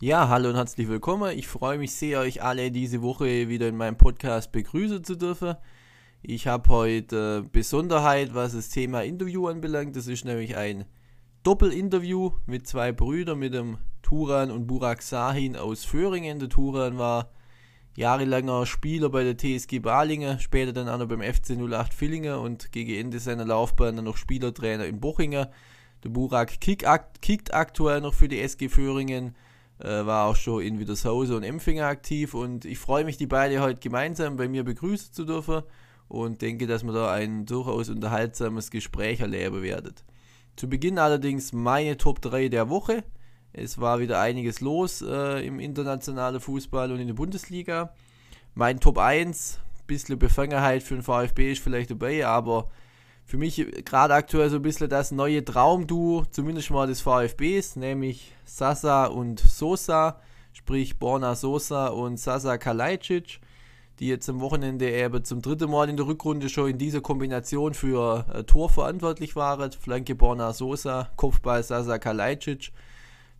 Ja, hallo und herzlich willkommen. Ich freue mich sehr, euch alle diese Woche wieder in meinem Podcast begrüßen zu dürfen. Ich habe heute äh, Besonderheit, was das Thema Interview anbelangt. Das ist nämlich ein Doppelinterview mit zwei Brüdern, mit dem Turan und Burak Sahin aus Föhringen. Der Turan war jahrelanger Spieler bei der TSG Balingen, später dann auch noch beim FC 08 Villingen und gegen Ende seiner Laufbahn dann noch Spielertrainer in Bochingen. Der Burak kickt aktuell noch für die SG Föhringen war auch schon in Wiedershause und Empfänger aktiv und ich freue mich, die beiden heute gemeinsam bei mir begrüßen zu dürfen und denke, dass wir da ein durchaus unterhaltsames Gespräch erleben werden. Zu Beginn allerdings meine Top 3 der Woche. Es war wieder einiges los äh, im internationalen Fußball und in der Bundesliga. Mein Top 1, bisschen Befangenheit für den VfB ist vielleicht dabei, aber für mich gerade aktuell so ein bisschen das neue Traumduo, zumindest mal des VfBs, nämlich Sasa und Sosa, sprich Borna Sosa und Sasa Kalajdzic, die jetzt am Wochenende eben zum dritten Mal in der Rückrunde schon in dieser Kombination für äh, Tor verantwortlich waren. Flanke Borna Sosa, Kopfball Sasa Kalajdzic.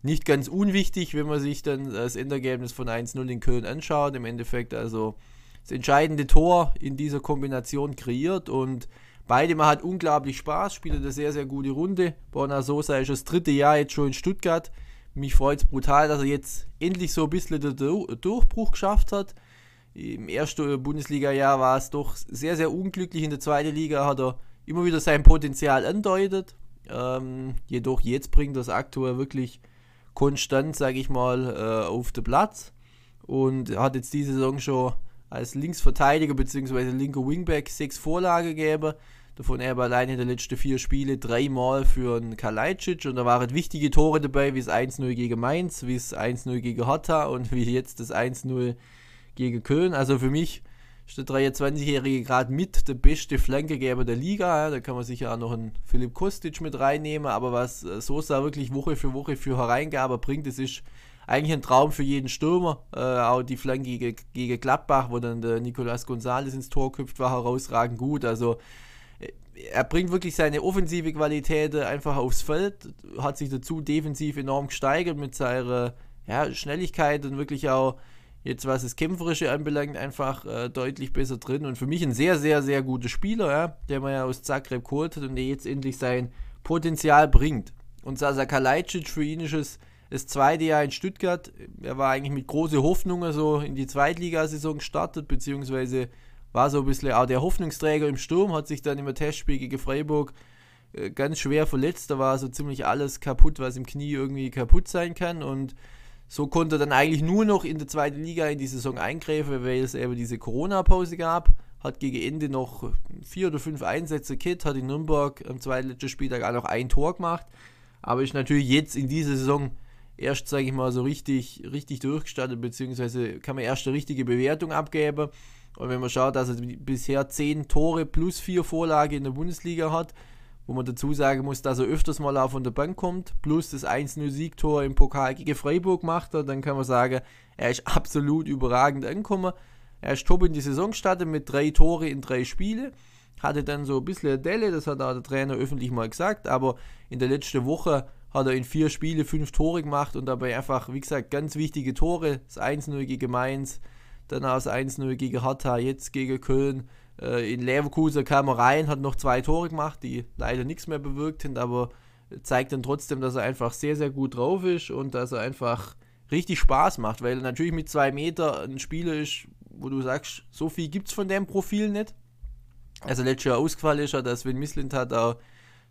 Nicht ganz unwichtig, wenn man sich dann das Endergebnis von 1-0 in Köln anschaut. Im Endeffekt also das entscheidende Tor in dieser Kombination kreiert und Beide machen unglaublich Spaß, spielen eine sehr, sehr gute Runde. Borna Sosa ist das dritte Jahr jetzt schon in Stuttgart. Mich freut es brutal, dass er jetzt endlich so ein bisschen den Durchbruch geschafft hat. Im ersten Bundesliga-Jahr war es doch sehr, sehr unglücklich. In der zweiten Liga hat er immer wieder sein Potenzial andeutet. Ähm, jedoch jetzt bringt es aktuell wirklich konstant, sage ich mal, äh, auf den Platz. Und hat jetzt diese Saison schon als Linksverteidiger bzw. linker Wingback sechs Vorlagen gegeben. Davon er allein in den letzten vier Spielen dreimal für einen Kalajdzic und da waren wichtige Tore dabei, wie es 1-0 gegen Mainz, wie es 1-0 gegen Hertha und wie jetzt das 1-0 gegen Köln. Also für mich ist der 23-Jährige gerade mit der beste Flankegeber der Liga. Da kann man sicher auch noch einen Philipp Kostic mit reinnehmen, aber was Sosa wirklich Woche für Woche für Hereingabe bringt, das ist eigentlich ein Traum für jeden Stürmer. Äh, auch die Flanke gegen, gegen Gladbach, wo dann der Nicolas Gonzalez ins Tor köpft, war herausragend gut. Also äh, er bringt wirklich seine offensive Qualität einfach aufs Feld, hat sich dazu defensiv enorm gesteigert mit seiner ja, Schnelligkeit und wirklich auch jetzt was das Kämpferische anbelangt, einfach äh, deutlich besser drin. Und für mich ein sehr, sehr, sehr guter Spieler, ja, der man ja aus Zagreb geholt hat und der jetzt endlich sein Potenzial bringt. Und Sasa Kalajdzic für ihn ist es das zweite Jahr in Stuttgart. Er war eigentlich mit großen Hoffnungen so in die Zweitligasaison gestartet, beziehungsweise war so ein bisschen auch der Hoffnungsträger im Sturm, hat sich dann im Testspiel gegen Freiburg äh, ganz schwer verletzt. Da war so ziemlich alles kaputt, was im Knie irgendwie kaputt sein kann. Und so konnte er dann eigentlich nur noch in der zweiten Liga in die Saison eingreifen, weil es eben diese Corona-Pause gab. Hat gegen Ende noch vier oder fünf Einsätze Kit, hat in Nürnberg am zweiten letzten Spieltag auch noch ein Tor gemacht. Aber ist natürlich jetzt in dieser Saison erst, sage ich mal, so richtig, richtig durchgestartet, beziehungsweise kann man erst eine richtige Bewertung abgeben. Und wenn man schaut, dass er bisher 10 Tore plus 4 Vorlage in der Bundesliga hat, wo man dazu sagen muss, dass er öfters mal auch von der Bank kommt, plus das 1-0-Siegtor im Pokal gegen Freiburg macht dann kann man sagen, er ist absolut überragend angekommen. Er ist top in die Saison gestartet mit drei Tore in drei Spiele. Hatte dann so ein bisschen Delle, das hat auch der Trainer öffentlich mal gesagt, aber in der letzten Woche hat er in vier Spiele fünf Tore gemacht und dabei einfach, wie gesagt, ganz wichtige Tore. Das 1-0 gegen Mainz, dann das 1-0 gegen Hertha, jetzt gegen Köln. Äh, in Leverkusen kam er rein, hat noch zwei Tore gemacht, die leider nichts mehr bewirkt haben, aber zeigt dann trotzdem, dass er einfach sehr, sehr gut drauf ist und dass er einfach richtig Spaß macht, weil er natürlich mit zwei Meter ein Spieler ist, wo du sagst, so viel gibt es von dem Profil nicht. Also letztes Jahr ausgefallen ist er, dass Sven Mislint hat auch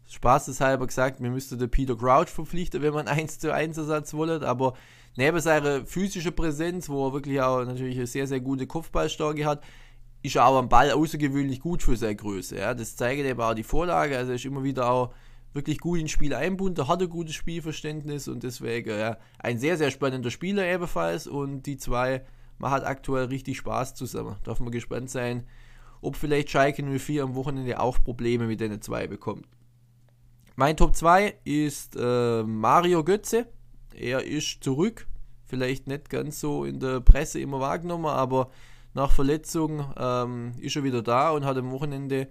spaßeshalber gesagt, wir müssten den Peter Crouch verpflichten, wenn man 1 zu 1 Ersatz wollen, aber neben seiner physischen Präsenz, wo er wirklich auch natürlich eine sehr, sehr gute Kopfballstärke hat, ist er auch am Ball außergewöhnlich gut für seine Größe. Ja. Das zeigt eben auch die Vorlage, also er ist immer wieder auch wirklich gut ins Spiel einbunden, hat ein gutes Spielverständnis und deswegen ja, ein sehr, sehr spannender Spieler ebenfalls und die zwei machen aktuell richtig Spaß zusammen. Darf man gespannt sein, ob vielleicht Schalke 04 am Wochenende auch Probleme mit den zwei bekommt. Mein Top 2 ist äh, Mario Götze. Er ist zurück. Vielleicht nicht ganz so in der Presse immer wahrgenommen, aber nach Verletzung ähm, ist er wieder da und hat am Wochenende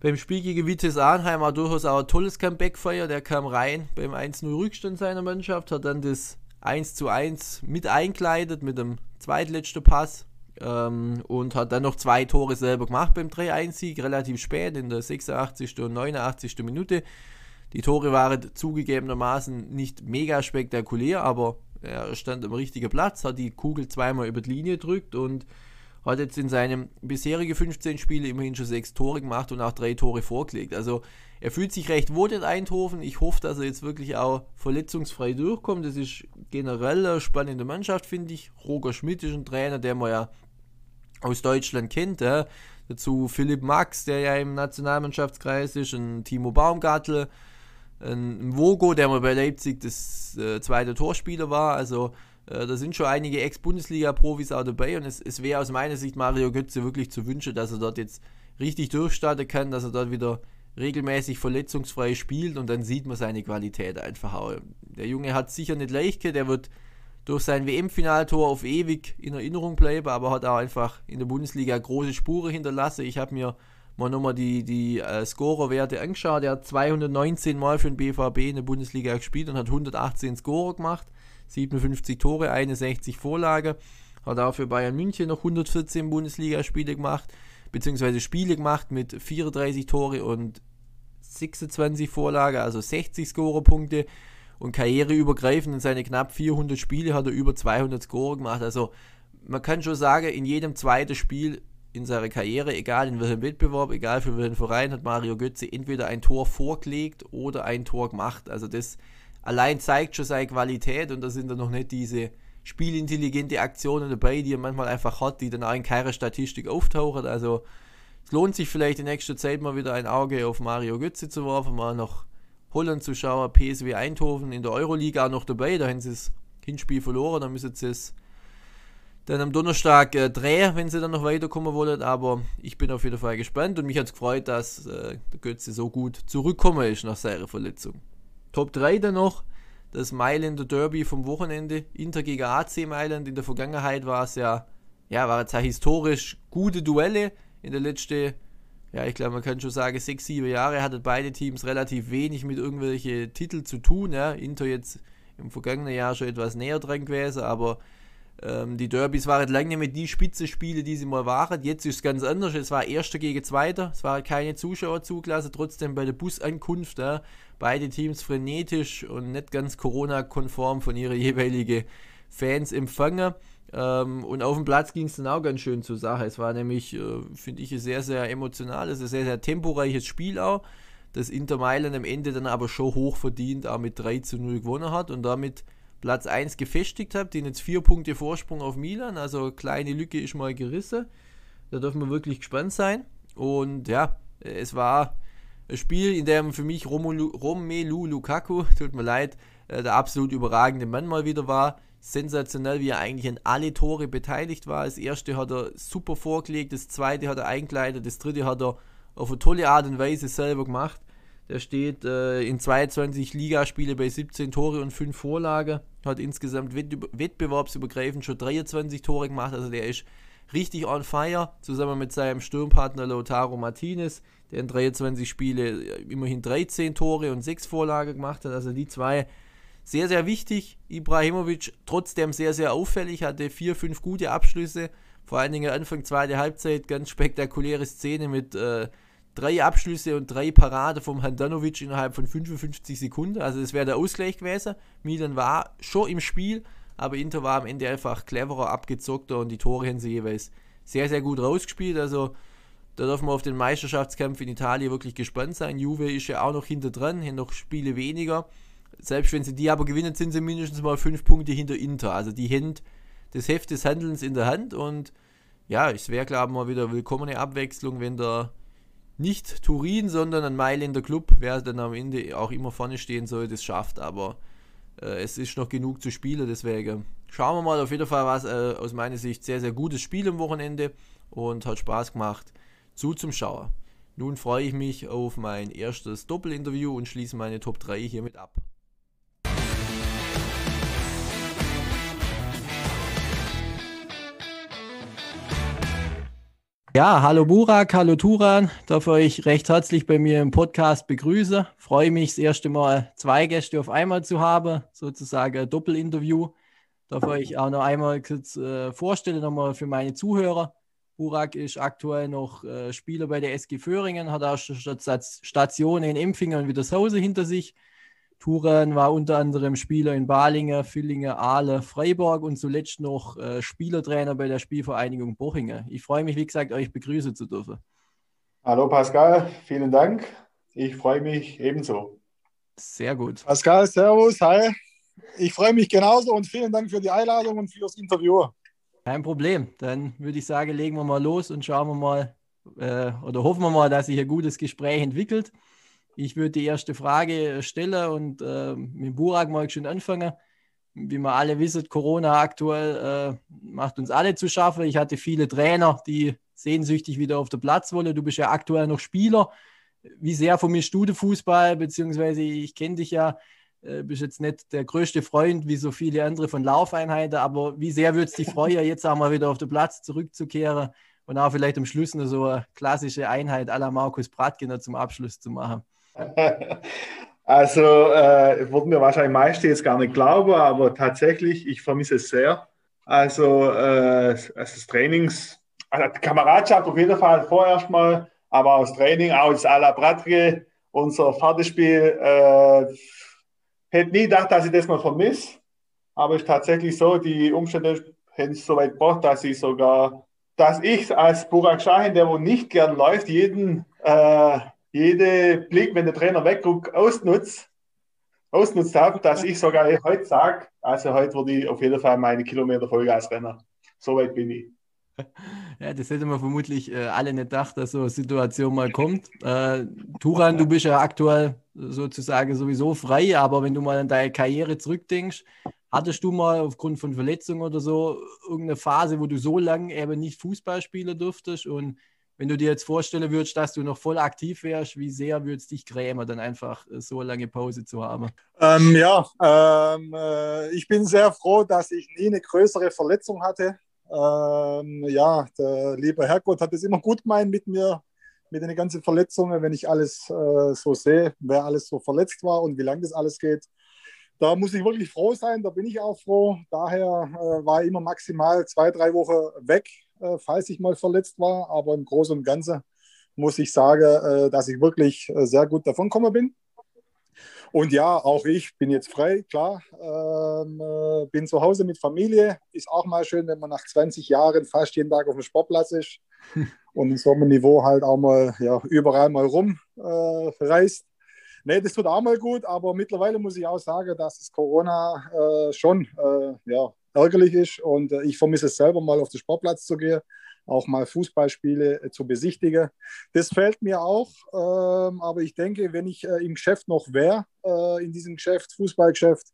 beim Spiel gegen Vitesse Arnheim auch durchaus auch ein tolles Comeback feiert. Der kam rein beim 1-0 Rückstand seiner Mannschaft, hat dann das 1 zu 1 mit einkleidet mit dem zweitletzten Pass ähm, und hat dann noch zwei Tore selber gemacht beim 3-1-Sieg, relativ spät in der 86. und 89. Minute. Die Tore waren zugegebenermaßen nicht mega spektakulär, aber er stand am richtigen Platz, hat die Kugel zweimal über die Linie gedrückt und hat jetzt in seinen bisherigen 15 Spielen immerhin schon sechs Tore gemacht und auch drei Tore vorgelegt. Also er fühlt sich recht wohl in Eindhoven. Ich hoffe, dass er jetzt wirklich auch verletzungsfrei durchkommt. Das ist generell eine spannende Mannschaft, finde ich. Roger Schmidt ist ein Trainer, der man ja aus Deutschland kennt. Ja. Dazu Philipp Max, der ja im Nationalmannschaftskreis ist, ein Timo Baumgartel, ein Vogo, der mal bei Leipzig das äh, zweite Torspieler war. Also äh, da sind schon einige Ex-Bundesliga-Profis auch dabei und es, es wäre aus meiner Sicht Mario Götze wirklich zu wünschen, dass er dort jetzt richtig durchstarten kann, dass er dort wieder regelmäßig verletzungsfrei spielt und dann sieht man seine Qualität einfach auch. Der Junge hat sicher nicht leicht, der wird durch sein WM-Finaltor auf ewig in Erinnerung bleiben, aber hat auch einfach in der Bundesliga große Spuren hinterlassen. Ich habe mir mal nochmal die, die äh, Scorerwerte angeschaut. Er hat 219 Mal für den BVB in der Bundesliga gespielt und hat 118 Scorer gemacht, 57 Tore, 61 Vorlage. Hat auch für Bayern München noch 114 Bundesligaspiele gemacht, beziehungsweise Spiele gemacht mit 34 Tore und 26 Vorlage, also 60 Scorerpunkte. Und karriereübergreifend in seine knapp 400 Spiele hat er über 200 Scorer gemacht. Also man kann schon sagen, in jedem zweiten Spiel in seiner Karriere, egal in welchem Wettbewerb, egal für welchen Verein, hat Mario Götze entweder ein Tor vorgelegt oder ein Tor gemacht. Also das allein zeigt schon seine Qualität und da sind dann noch nicht diese spielintelligente Aktionen dabei, die er manchmal einfach hat, die dann auch in keiner Statistik auftauchen. Also es lohnt sich vielleicht in nächster Zeit mal wieder ein Auge auf Mario Götze zu werfen, mal noch Holland zu schauen, PSW Eindhoven in der Euroliga auch noch dabei, da haben sie das Hinspiel verloren, da müssen sie es dann am Donnerstag äh, drehen, wenn sie dann noch weiterkommen wollen. Aber ich bin auf jeden Fall gespannt und mich hat es gefreut, dass äh, der Götze so gut zurückgekommen ist nach seiner Verletzung. Top 3 dann noch, das Mailänder Derby vom Wochenende. Inter gegen AC Mailand. In der Vergangenheit war es ja, ja, war es ja historisch gute Duelle. In der letzten, ja, ich glaube, man kann schon sagen, sechs, sieben Jahre hatten beide Teams relativ wenig mit irgendwelchen Titeln zu tun. Ja. Inter jetzt im vergangenen Jahr schon etwas näher dran gewesen, aber ähm, die Derbys waren lange nicht mehr die Spitzenspiele, die sie mal waren. Jetzt ist es ganz anders. Es war Erster gegen Zweiter. Es waren keine Zuschauer zugelassen. Trotzdem bei der Busankunft ja, beide Teams frenetisch und nicht ganz Corona-konform von ihren jeweiligen Fans empfangen. Ähm, und auf dem Platz ging es dann auch ganz schön zur Sache. Es war nämlich, äh, finde ich, ein sehr, sehr emotionales, ein sehr, sehr temporeiches Spiel auch. Das Inter Mailand am Ende dann aber schon hoch verdient, auch mit 3 zu 0 gewonnen hat und damit Platz 1 gefestigt habe, den jetzt vier Punkte Vorsprung auf Milan, also kleine Lücke ist mal gerissen. Da dürfen wir wirklich gespannt sein. Und ja, es war ein Spiel, in dem für mich Romelu, Romelu Lukaku, tut mir leid, äh, der absolut überragende Mann mal wieder war. Sensationell, wie er eigentlich an alle Tore beteiligt war. Das erste hat er super vorgelegt, das zweite hat er eingeleitet, das dritte hat er auf eine tolle Art und Weise selber gemacht. Der steht äh, in 22 Ligaspiele bei 17 Tore und 5 Vorlagen. Hat insgesamt wettbewerbsübergreifend schon 23 Tore gemacht. Also der ist richtig on fire. Zusammen mit seinem Sturmpartner Lautaro Martinez, der in 23 Spiele äh, immerhin 13 Tore und 6 Vorlagen gemacht hat. Also die zwei sehr, sehr wichtig. Ibrahimovic trotzdem sehr, sehr auffällig, hatte 4, 5 gute Abschlüsse. Vor allen Dingen Anfang zweite Halbzeit ganz spektakuläre Szene mit äh, drei Abschlüsse und drei Parade vom Handanovic innerhalb von 55 Sekunden. Also das wäre der Ausgleich gewesen. Milan war schon im Spiel, aber Inter war am Ende einfach cleverer, abgezockter und die Tore haben sie jeweils sehr, sehr gut rausgespielt. Also da dürfen wir auf den Meisterschaftskampf in Italien wirklich gespannt sein. Juve ist ja auch noch hinter dran, haben noch Spiele weniger. Selbst wenn sie die aber gewinnen, sind sie mindestens mal fünf Punkte hinter Inter. Also die haben das Heft des Handelns in der Hand und ja, es wäre, glaube ich, mal wieder willkommene Abwechslung, wenn der nicht Turin, sondern ein Mailänder Club, wer dann am Ende auch immer vorne stehen soll, das schafft. Aber äh, es ist noch genug zu spielen, deswegen schauen wir mal. Auf jeden Fall war es äh, aus meiner Sicht sehr, sehr gutes Spiel am Wochenende und hat Spaß gemacht zu zum Schauer. Nun freue ich mich auf mein erstes Doppelinterview und schließe meine Top 3 hiermit ab. Ja, hallo Burak, hallo Turan. Darf euch recht herzlich bei mir im Podcast begrüßen. Freue mich, das erste Mal zwei Gäste auf einmal zu haben, sozusagen ein Doppelinterview. Darf euch auch noch einmal kurz äh, vorstellen, nochmal für meine Zuhörer. Burak ist aktuell noch äh, Spieler bei der SG Föhringen, hat auch schon Stationen in Empfingen und Wiedershause hinter sich. Turan war unter anderem Spieler in Balingen, Villingen, Aale, Freiburg und zuletzt noch äh, Spielertrainer bei der Spielvereinigung Bochingen. Ich freue mich, wie gesagt, euch begrüßen zu dürfen. Hallo Pascal, vielen Dank. Ich freue mich ebenso. Sehr gut. Pascal, Servus, hi. Ich freue mich genauso und vielen Dank für die Einladung und fürs Interview. Kein Problem. Dann würde ich sagen, legen wir mal los und schauen wir mal äh, oder hoffen wir mal, dass sich ein gutes Gespräch entwickelt. Ich würde die erste Frage stellen und äh, mit Burak mal schon anfangen. Wie wir alle wissen, Corona aktuell äh, macht uns alle zu schaffen. Ich hatte viele Trainer, die sehnsüchtig wieder auf den Platz wollen. Du bist ja aktuell noch Spieler. Wie sehr vermisst du den Fußball? Beziehungsweise ich kenne dich ja äh, bist jetzt nicht der größte Freund wie so viele andere von Laufeinheiten, aber wie sehr würde es dich freuen, jetzt auch mal wieder auf den Platz zurückzukehren und auch vielleicht am Schluss noch so eine klassische Einheit la Markus Bratgener zum Abschluss zu machen? Also, äh, würden mir wahrscheinlich meiste jetzt gar nicht glauben, aber tatsächlich, ich vermisse es sehr. Also, äh, also das Trainings, also die Kameradschaft auf jeden Fall vorerst mal, aber das Training, auch das à la Bratge, unser Fahrtespiel, äh, hätte nie gedacht, dass ich das mal vermisse. Aber es ist tatsächlich so, die Umstände hätten es so weit gebracht, dass ich sogar, dass ich als Burak Shahin, der wo nicht gern läuft, jeden, äh, jede Blick, wenn der Trainer wegguckt, ausnutzt, ausnutzt habe, dass ich sogar heute sage, also heute würde ich auf jeden Fall meine Kilometer Vollgas-Renner. So weit bin ich. Ja, das hätte man vermutlich äh, alle nicht gedacht, dass so eine Situation mal kommt. Äh, Turan, du bist ja aktuell sozusagen sowieso frei, aber wenn du mal an deine Karriere zurückdenkst, hattest du mal aufgrund von Verletzungen oder so irgendeine Phase, wo du so lange eben nicht Fußball spielen durftest und wenn du dir jetzt vorstellen würdest, dass du noch voll aktiv wärst, wie sehr würde es dich grämen, dann einfach so lange Pause zu haben? Ähm, ja, ähm, äh, ich bin sehr froh, dass ich nie eine größere Verletzung hatte. Ähm, ja, der liebe Herrgott hat es immer gut gemeint mit mir, mit den ganzen Verletzungen, wenn ich alles äh, so sehe, wer alles so verletzt war und wie lange das alles geht. Da muss ich wirklich froh sein, da bin ich auch froh. Daher äh, war ich immer maximal zwei, drei Wochen weg, äh, falls ich mal verletzt war. Aber im Großen und Ganzen muss ich sagen, äh, dass ich wirklich äh, sehr gut davon gekommen bin. Und ja, auch ich bin jetzt frei, klar. Ähm, äh, bin zu Hause mit Familie. Ist auch mal schön, wenn man nach 20 Jahren fast jeden Tag auf dem Sportplatz ist und in so einem Niveau halt auch mal ja, überall mal rumreist. Nee, das tut auch mal gut, aber mittlerweile muss ich auch sagen, dass das Corona äh, schon äh, ja, ärgerlich ist und äh, ich vermisse es selber mal auf den Sportplatz zu gehen auch mal Fußballspiele äh, zu besichtigen. Das fällt mir auch, ähm, aber ich denke, wenn ich äh, im Geschäft noch wäre, in diesem Geschäft, Fußballgeschäft,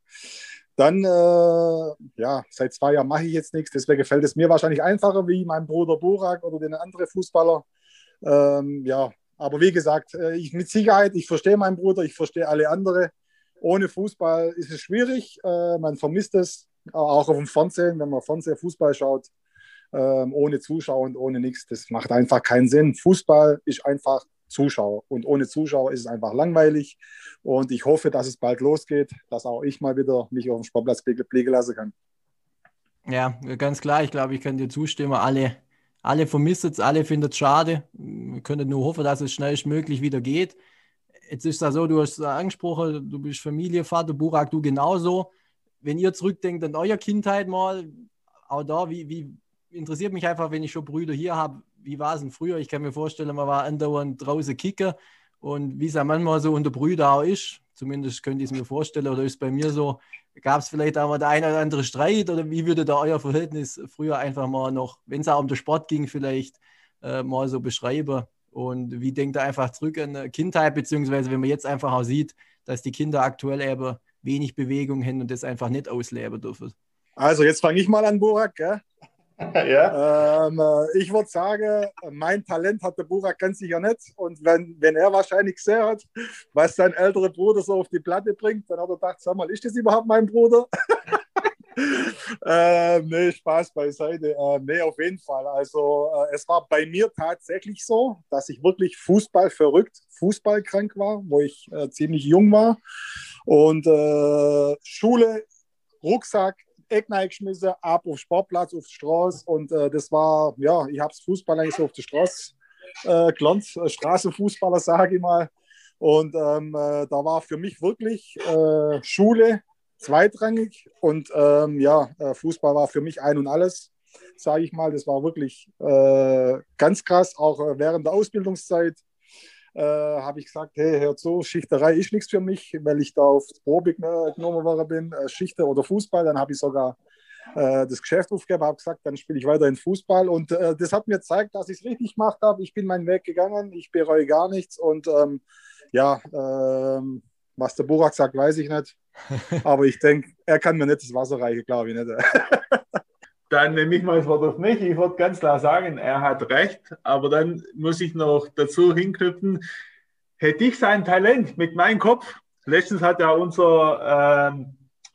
dann, ja, seit zwei Jahren mache ich jetzt nichts, deswegen fällt es mir wahrscheinlich einfacher wie mein Bruder Burak oder den anderen Fußballer. Ähm, ja, aber wie gesagt, ich mit Sicherheit, ich verstehe meinen Bruder, ich verstehe alle anderen. Ohne Fußball ist es schwierig, man vermisst es, auch auf dem Fernsehen, wenn man Fernsehen Fußball schaut, ähm, ohne Zuschauer und ohne nichts. Das macht einfach keinen Sinn. Fußball ist einfach Zuschauer und ohne Zuschauer ist es einfach langweilig. Und ich hoffe, dass es bald losgeht, dass auch ich mal wieder mich auf dem Sportplatz blicken lassen kann. Ja, ganz klar. Ich glaube, ich kann dir zustimmen. Alle, alle vermissen es, alle finden es schade. Wir können nur hoffen, dass es schnellstmöglich wieder geht. Jetzt ist es so, du hast es angesprochen, du bist Familienvater, Burak, du genauso. Wenn ihr zurückdenkt an eure Kindheit mal, auch da, wie, wie, interessiert mich einfach, wenn ich schon Brüder hier habe, wie war es denn früher? Ich kann mir vorstellen, man war andauernd draußen kicken und wie es ja manchmal so unter Brüder auch ist, zumindest könnte ich es mir vorstellen, oder ist bei mir so, gab es vielleicht auch mal der eine oder andere Streit oder wie würde da euer Verhältnis früher einfach mal noch, wenn es auch um den Sport ging, vielleicht äh, mal so beschreiben? Und wie denkt ihr einfach zurück an Kindheit, beziehungsweise wenn man jetzt einfach auch sieht, dass die Kinder aktuell eben wenig Bewegung haben und das einfach nicht ausleben dürfen? Also jetzt fange ich mal an, Burak. Gell? ja. Ähm, äh, ich würde sagen, mein Talent hat der Burak ganz sicher nicht. Und wenn, wenn er wahrscheinlich gesehen hat, was sein älterer Bruder so auf die Platte bringt, dann hat er gedacht, sag mal, ist das überhaupt mein Bruder? äh, nee, Spaß beiseite. Äh, nee, auf jeden Fall. Also äh, es war bei mir tatsächlich so, dass ich wirklich Fußball verrückt, Fußballkrank war, wo ich äh, ziemlich jung war. Und äh, Schule, Rucksack, Eck geschmissen, ab auf Sportplatz, auf die Straße. Und äh, das war, ja, ich habe es Fußball eigentlich so auf der Straße äh, gelernt, äh, Straßenfußballer, sage ich mal. Und ähm, äh, da war für mich wirklich äh, Schule zweitrangig und ähm, ja, äh, Fußball war für mich ein und alles, sage ich mal. Das war wirklich ganz krass, auch während der Ausbildungszeit. Habe ich gesagt, hey, hört so, Schichterei ist nichts für mich, weil ich da auf Probe genommen worden bin, Schichter oder Fußball. Dann habe ich sogar das Geschäft aufgegeben, habe gesagt, dann spiele ich weiter in Fußball. Und äh, das hat mir gezeigt, dass ich es richtig gemacht habe. Ich bin meinen Weg gegangen, ich bereue gar nichts. Und ähm, ja, ähm, was der Burak sagt, weiß ich nicht. Aber ich denke, er kann mir nicht das Wasser reichen, glaube ich nicht. dann nehme ich mal das Wort auf mich. Ich würde ganz klar sagen, er hat recht. Aber dann muss ich noch dazu hinknüpfen, hätte ich sein Talent mit meinem Kopf, letztens hat ja unser äh,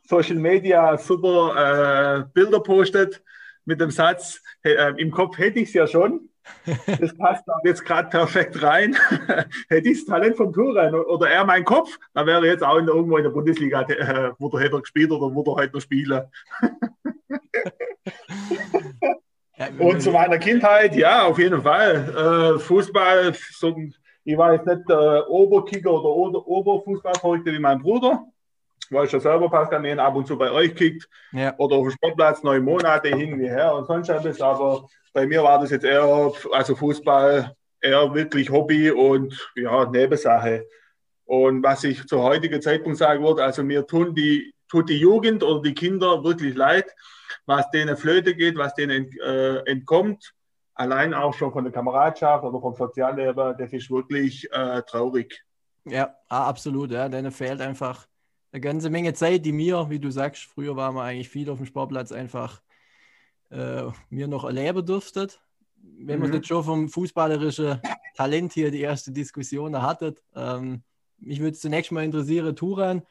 Social Media super äh, Bilder postet mit dem Satz, äh, im Kopf hätte ich es ja schon. Das passt jetzt gerade perfekt rein. Hätte ich das Talent vom Touren oder er mein Kopf, dann wäre er jetzt auch in, irgendwo in der Bundesliga, äh, wo der hätte gespielt oder wo der heute noch spielen. Und zu meiner Kindheit, ja, auf jeden Fall. Äh, Fußball, so, ich war jetzt nicht der Oberkicker oder Oberfußballverrückte wie mein Bruder. Weil ich ja selber, Pascal, ab und zu bei euch kickt ja. oder auf dem Sportplatz neun Monate hin wie her und sonst etwas. Aber bei mir war das jetzt eher, also Fußball, eher wirklich Hobby und ja, Nebensache. Und was ich zu heutigen Zeitpunkt sagen würde, also mir tun die, tut die Jugend oder die Kinder wirklich leid, was denen Flöte geht, was denen äh, entkommt. Allein auch schon von der Kameradschaft oder vom Sozialleben, das ist wirklich äh, traurig. Ja, absolut. Ja. Denen fehlt einfach eine ganze Menge Zeit, die mir, wie du sagst, früher waren wir eigentlich viel auf dem Sportplatz einfach äh, mir noch erleben durftet. Wenn mhm. man jetzt schon vom fußballerischen Talent hier die erste Diskussion hattet, ähm, mich würde zunächst mal interessieren, Turan,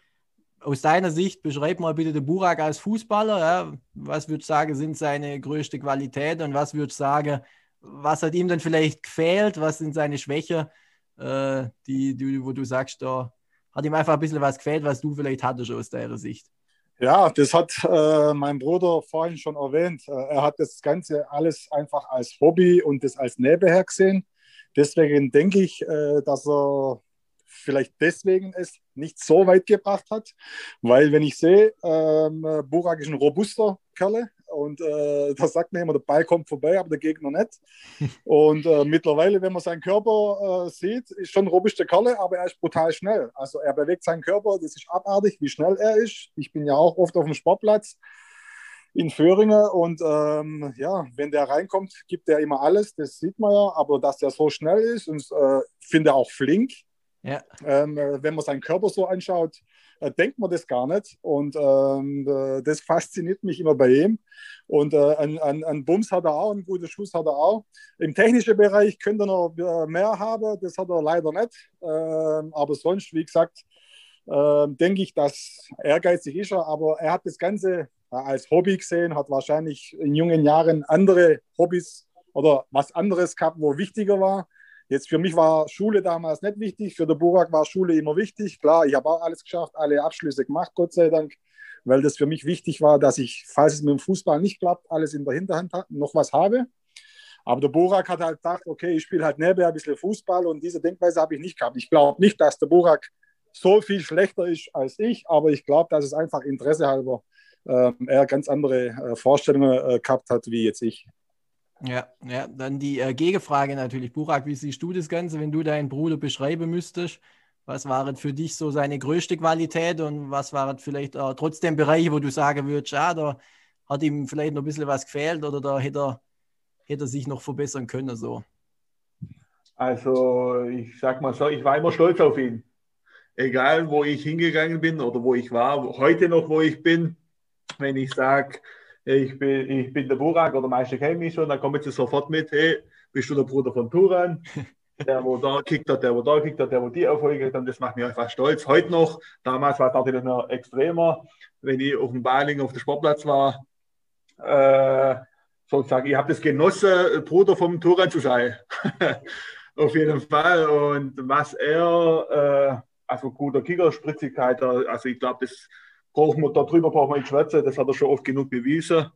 aus deiner Sicht, beschreib mal bitte den Burak als Fußballer. Ja? Was würdest du sagen, sind seine größte Qualität und was würdest du sagen, was hat ihm dann vielleicht gefehlt? Was sind seine Schwächen, äh, die, die, wo du sagst, da hat ihm einfach ein bisschen was gefehlt, was du vielleicht hattest aus deiner Sicht? Ja, das hat äh, mein Bruder vorhin schon erwähnt. Äh, er hat das Ganze alles einfach als Hobby und das als nebenher gesehen. Deswegen denke ich, äh, dass er vielleicht deswegen es nicht so weit gebracht hat, weil wenn ich sehe, ähm, Burak ist ein robuster Kerle, und äh, da sagt man immer, der Ball kommt vorbei, aber der Gegner nicht. Und äh, mittlerweile, wenn man seinen Körper äh, sieht, ist schon ein robuster Kerle, aber er ist brutal schnell. Also er bewegt seinen Körper, das ist abartig, wie schnell er ist. Ich bin ja auch oft auf dem Sportplatz in Föhringen und ähm, ja, wenn der reinkommt, gibt er immer alles, das sieht man ja, aber dass der so schnell ist und äh, finde auch flink. Ja. Ähm, äh, wenn man seinen Körper so anschaut, äh, denkt man das gar nicht. Und ähm, äh, das fasziniert mich immer bei ihm. Und äh, an, an, an Bums hat er auch, einen guten Schuss hat er auch. Im technischen Bereich könnte er noch äh, mehr haben, das hat er leider nicht. Ähm, aber sonst, wie gesagt, ähm, denke ich, dass ehrgeizig ist er, aber er hat das Ganze als Hobby gesehen, hat wahrscheinlich in jungen Jahren andere Hobbys oder was anderes gehabt, wo wichtiger war. Jetzt für mich war Schule damals nicht wichtig, für den Burak war Schule immer wichtig. Klar, ich habe auch alles geschafft, alle Abschlüsse gemacht, Gott sei Dank, weil das für mich wichtig war, dass ich, falls es mit dem Fußball nicht klappt, alles in der Hinterhand noch was habe. Aber der Burak hat halt gedacht, okay, ich spiele halt nebenher ein bisschen Fußball und diese Denkweise habe ich nicht gehabt. Ich glaube nicht, dass der Burak so viel schlechter ist als ich, aber ich glaube, dass es einfach Interesse halber äh, er ganz andere äh, Vorstellungen äh, gehabt hat wie jetzt ich. Ja, ja, dann die äh, Gegenfrage natürlich. Burak, wie siehst du das Ganze, wenn du deinen Bruder beschreiben müsstest? Was waren für dich so seine größte Qualität und was waren vielleicht äh, trotzdem Bereiche, wo du sagen würdest, ja, da hat ihm vielleicht noch ein bisschen was gefehlt oder da hätte er, hätte er sich noch verbessern können? So. Also, ich sag mal so, ich war immer stolz auf ihn. Egal, wo ich hingegangen bin oder wo ich war, heute noch, wo ich bin, wenn ich sage, ich bin, ich bin der Burak oder Meister mich schon, dann kommen sie sofort mit, hey, bist du der Bruder von Turan? Der, wo da kickt hat, der, wo da kickt hat, der, wo die Erfolge hat, das macht mich einfach stolz. Heute noch, damals war es natürlich noch extremer, wenn ich auf dem Baling auf dem Sportplatz war, äh, sozusagen, ich habe das genossen, Bruder vom Turan zu sein. Auf jeden Fall. Und was er, äh, also guter Kicker, Spritzigkeit, also ich glaube, das brauchen wir, darüber brauchen wir nicht schwätzen, das hat er schon oft genug bewiesen.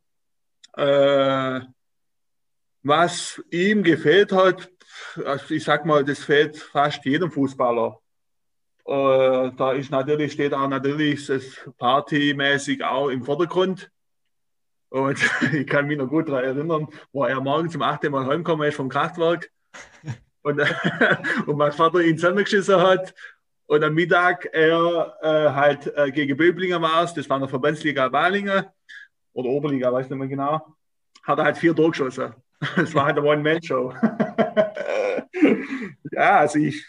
Äh, was ihm gefehlt hat, also ich sag mal, das fehlt fast jedem Fußballer. Äh, da ist natürlich, steht auch natürlich das Partymäßig auch im Vordergrund. Und ich kann mich noch gut daran erinnern, wo er morgens um 8 Uhr mal heimgekommen ist vom Kraftwerk und, und mein Vater ihn zusammengeschissen hat. Und am Mittag er äh, halt äh, gegen Böblinger war es, das war eine Verbandsliga Balingen oder Oberliga, weiß nicht mehr genau, hat er halt vier Tore geschossen. Das war halt eine One-Man-Show. ja, also ich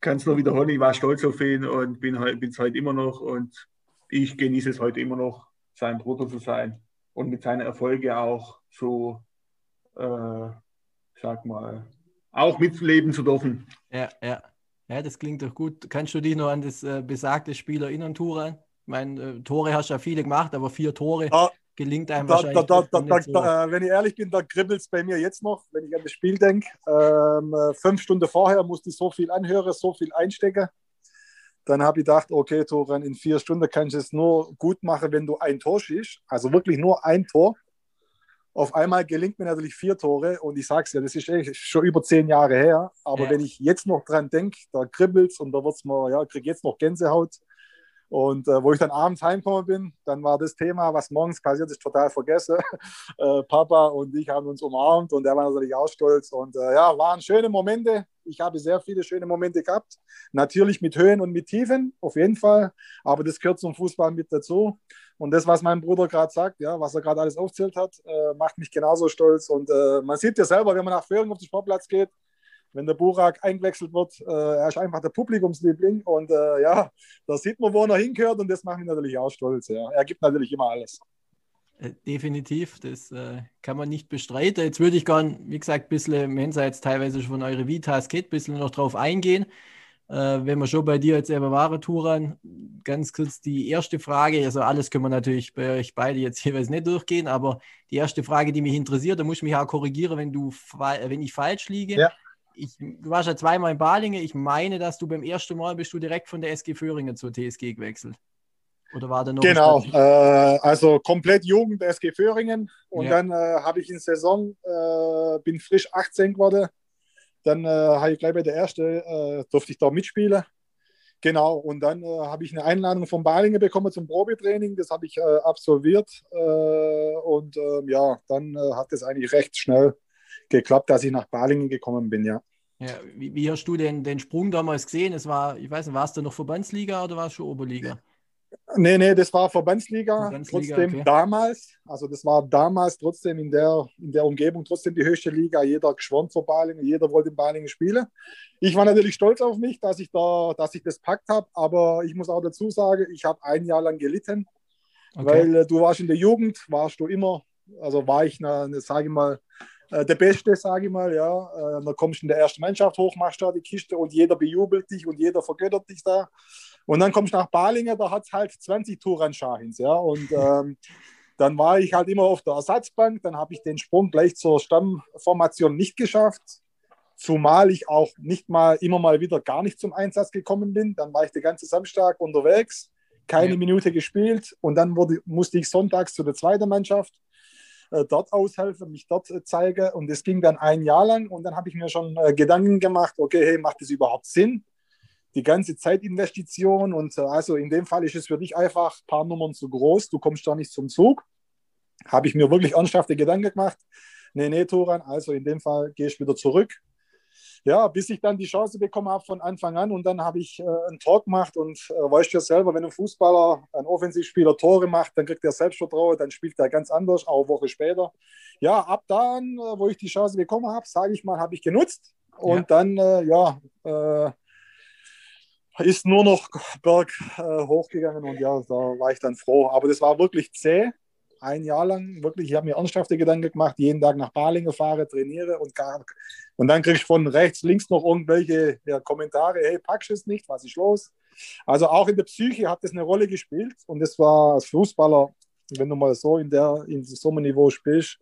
kann es nur wiederholen, ich war stolz auf ihn und bin es heute immer noch und ich genieße es heute immer noch, sein Bruder zu sein und mit seinen Erfolgen auch so, äh, sag mal, auch mitleben zu dürfen. Ja, ja. Ja, das klingt doch gut. Kannst du dich noch an das äh, besagte Spiel erinnern, Turan? Ich meine, äh, Tore hast du ja viele gemacht, aber vier Tore ah, gelingt einem da, wahrscheinlich. Da, da, so. äh, wenn ich ehrlich bin, da kribbelt es bei mir jetzt noch, wenn ich an das Spiel denke. Ähm, äh, fünf Stunden vorher musste ich so viel anhören, so viel einstecken. Dann habe ich gedacht, okay, Toran, in vier Stunden kannst du es nur gut machen, wenn du ein Tor schießt. Also wirklich nur ein Tor. Auf einmal gelingt mir natürlich vier Tore und ich sage es ja, das ist echt schon über zehn Jahre her. Aber ja. wenn ich jetzt noch dran denke, da kribbelt es und da wird's mir, ja, kriege jetzt noch Gänsehaut. Und äh, wo ich dann abends heimgekommen bin, dann war das Thema, was morgens passiert ist, total vergessen. Äh, Papa und ich haben uns umarmt und er war natürlich auch stolz. Und äh, ja, waren schöne Momente. Ich habe sehr viele schöne Momente gehabt. Natürlich mit Höhen und mit Tiefen, auf jeden Fall. Aber das gehört zum Fußball mit dazu. Und das, was mein Bruder gerade sagt, ja, was er gerade alles aufzählt hat, äh, macht mich genauso stolz. Und äh, man sieht ja selber, wenn man nach Föhring auf den Sportplatz geht, wenn der Burak eingewechselt wird, äh, er ist einfach der Publikumsliebling und äh, ja, da sieht man, wo er hingehört und das macht mich natürlich auch stolz. Ja. Er gibt natürlich immer alles. Äh, definitiv, das äh, kann man nicht bestreiten. Jetzt würde ich gerne, wie gesagt, ein bisschen, wenn ihr jetzt teilweise schon von eure Vitas geht, ein bisschen noch drauf eingehen. Äh, wenn wir schon bei dir jetzt eben waren, Turan, ganz kurz die erste Frage, also alles können wir natürlich bei euch beide jetzt jeweils nicht durchgehen, aber die erste Frage, die mich interessiert, da muss ich mich auch korrigieren, wenn, du, wenn ich falsch liege. Ja ich, du warst ja zweimal in Balingen. Ich meine, dass du beim ersten Mal bist du direkt von der SG Föhringen zur TSG gewechselt. Oder war da noch Genau, äh, also komplett Jugend SG Föhringen. Und ja. dann äh, habe ich in Saison, äh, bin frisch 18 geworden. Dann äh, habe ich gleich bei der ersten, äh, durfte ich da mitspielen. Genau, und dann äh, habe ich eine Einladung von Balingen bekommen zum Probetraining. Das habe ich absolviert. und ähm, ja, dann hat es eigentlich recht schnell geklappt, dass ich nach Balingen gekommen bin, ja. Ja, wie, wie, hast du den, den Sprung damals gesehen? Es war, ich weiß nicht, warst du noch Verbandsliga oder war es schon Oberliga? Nee, nee, das war Verbandsliga, Verbandsliga trotzdem okay. damals. Also das war damals trotzdem in der, in der Umgebung trotzdem die höchste Liga. Jeder geschwommen vor Balingen, jeder wollte in Balingen spielen. Ich war natürlich stolz auf mich, dass ich da, dass ich das packt habe, aber ich muss auch dazu sagen, ich habe ein Jahr lang gelitten, okay. weil äh, du warst in der Jugend, warst du immer, also war ich, sage ich mal, äh, der Beste, sage ich mal, ja. Äh, dann kommst du in der ersten Mannschaft hoch, machst da die Kiste und jeder bejubelt dich und jeder vergöttert dich da. Und dann kommst du nach Balingen, da hat es halt 20 Touran Shahins, ja. Und ähm, dann war ich halt immer auf der Ersatzbank, dann habe ich den Sprung gleich zur Stammformation nicht geschafft. Zumal ich auch nicht mal immer mal wieder gar nicht zum Einsatz gekommen bin. Dann war ich den ganzen Samstag unterwegs, keine ja. Minute gespielt und dann wurde, musste ich sonntags zu der zweiten Mannschaft äh, dort aushelfen, mich dort äh, zeige. Und es ging dann ein Jahr lang und dann habe ich mir schon äh, Gedanken gemacht, okay, hey, macht das überhaupt Sinn? Die ganze Zeitinvestition und also in dem Fall ist es für dich einfach ein paar Nummern zu groß, du kommst da nicht zum Zug. Habe ich mir wirklich ernsthafte Gedanken gemacht. Nee, nee, Toran, also in dem Fall gehe ich wieder zurück ja, bis ich dann die Chance bekommen habe von Anfang an und dann habe ich äh, einen Tor gemacht und äh, weißt ja selber, wenn ein Fußballer, ein Offensivspieler Tore macht, dann kriegt er Selbstvertrauen, dann spielt er ganz anders, auch eine Woche später. Ja, ab dann, äh, wo ich die Chance bekommen habe, sage ich mal, habe ich genutzt und ja. dann, äh, ja, äh, ist nur noch Berg äh, hochgegangen und ja, da war ich dann froh. Aber das war wirklich zäh ein Jahr lang wirklich, ich habe mir ernsthafte Gedanken gemacht, jeden Tag nach Balingen fahre, trainiere und gar, und dann kriege ich von rechts, links noch irgendwelche ja, Kommentare, hey, packst du es nicht, was ist los? Also auch in der Psyche hat das eine Rolle gespielt und das war als Fußballer wenn du mal so in der in so einem Niveau spielst,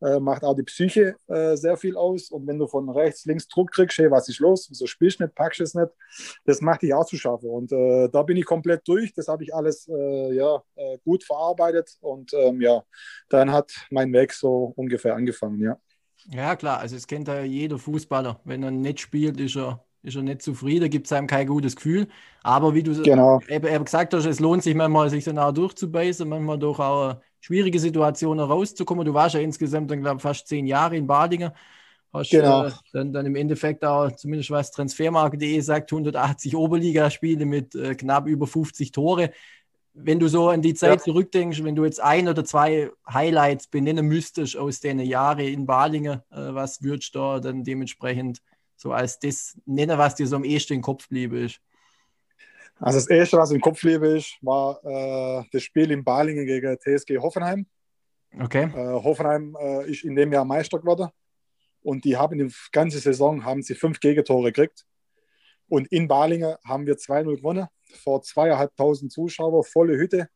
macht auch die Psyche äh, sehr viel aus. Und wenn du von rechts, links Druck kriegst, hey, was ist los? Wieso spielst du nicht, packst du es nicht? Das macht dich auch zu schaffen. Und äh, da bin ich komplett durch. Das habe ich alles äh, ja, äh, gut verarbeitet. Und ähm, ja, dann hat mein Weg so ungefähr angefangen, ja. Ja, klar. Also es kennt ja jeder Fußballer. Wenn er nicht spielt, ist er ist er nicht zufrieden, gibt es einem kein gutes Gefühl. Aber wie du genau. eben, eben gesagt hast, es lohnt sich manchmal, sich so nah durchzubeißen, manchmal durch auch schwierige Situationen rauszukommen. Du warst ja insgesamt dann, glaube fast zehn Jahre in Badingen. Hast genau. äh, dann, dann im Endeffekt auch, zumindest was Transfermarkt.de sagt, 180 Oberligaspiele mit äh, knapp über 50 Tore. Wenn du so an die Zeit ja. zurückdenkst, wenn du jetzt ein oder zwei Highlights benennen müsstest aus den Jahren in Balingen, äh, was würdest du da dann dementsprechend so als das nennen, was dir so am ehesten im Kopf blieb ist? Also das erste, was im Kopf blieb, ist, war äh, das Spiel in Balingen gegen TSG Hoffenheim. Okay. Äh, Hoffenheim äh, ist in dem Jahr Meister geworden und die haben die ganze Saison haben sie fünf Gegentore gekriegt. Und in Balingen haben wir 2-0 gewonnen, vor zweieinhalbtausend Zuschauer, volle Hütte.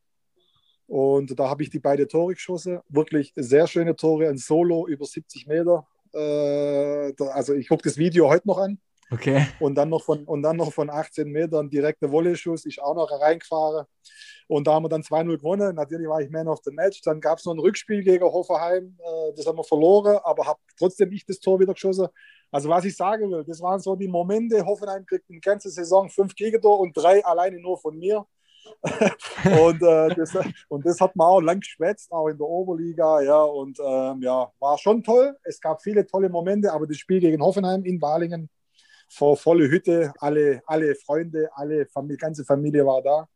Und da habe ich die beiden Tore geschossen. Wirklich sehr schöne Tore, ein Solo über 70 Meter. Äh, also ich gucke das Video heute noch an. Okay. Und dann noch von, und dann noch von 18 Metern direkter Volley-Schuss, ich auch noch reingefahren. Und da haben wir dann 2-0 gewonnen. Natürlich war ich Man of the Match. Dann gab es noch ein Rückspiel gegen Hoffenheim. Äh, das haben wir verloren, aber habe trotzdem ich das Tor wieder geschossen. Also was ich sagen will, das waren so die Momente. Hoffenheim kriegt eine ganze Saison fünf Gegentore und drei alleine nur von mir. und, äh, das, und das hat man auch lang geschwätzt, auch in der Oberliga. Ja, und ähm, ja, war schon toll. Es gab viele tolle Momente, aber das Spiel gegen Hoffenheim in Balingen vor volle Hütte, alle, alle Freunde, alle Familie, ganze Familie war da.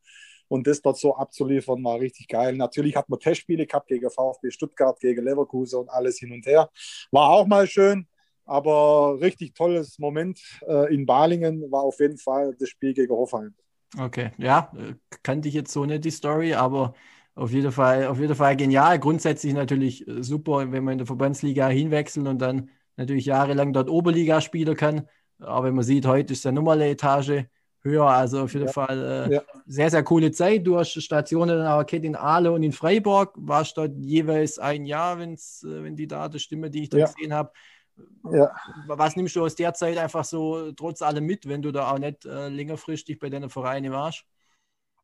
Und das dort so abzuliefern, war richtig geil. Natürlich hat man Testspiele gehabt gegen VfB Stuttgart, gegen Leverkusen und alles hin und her. War auch mal schön, aber richtig tolles Moment äh, in Balingen war auf jeden Fall das Spiel gegen Hoffenheim. Okay, ja, äh, kannte ich jetzt so nicht die Story, aber auf jeden Fall, auf jeden Fall genial. Grundsätzlich natürlich äh, super, wenn man in der Verbandsliga hinwechseln und dann natürlich jahrelang dort Oberliga spielen kann. Aber wenn man sieht, heute ist der Nummer eine Etage höher. Also auf jeden ja. Fall äh, ja. sehr, sehr coole Zeit. Du hast Stationen auch in Aale und in Freiburg. Warst dort jeweils ein Jahr, wenn's, äh, wenn die Daten stimmen, die ich da ja. gesehen habe. Ja. Was nimmst du aus der Zeit einfach so trotz allem mit, wenn du da auch nicht äh, längerfristig bei deinen Vereinen warst?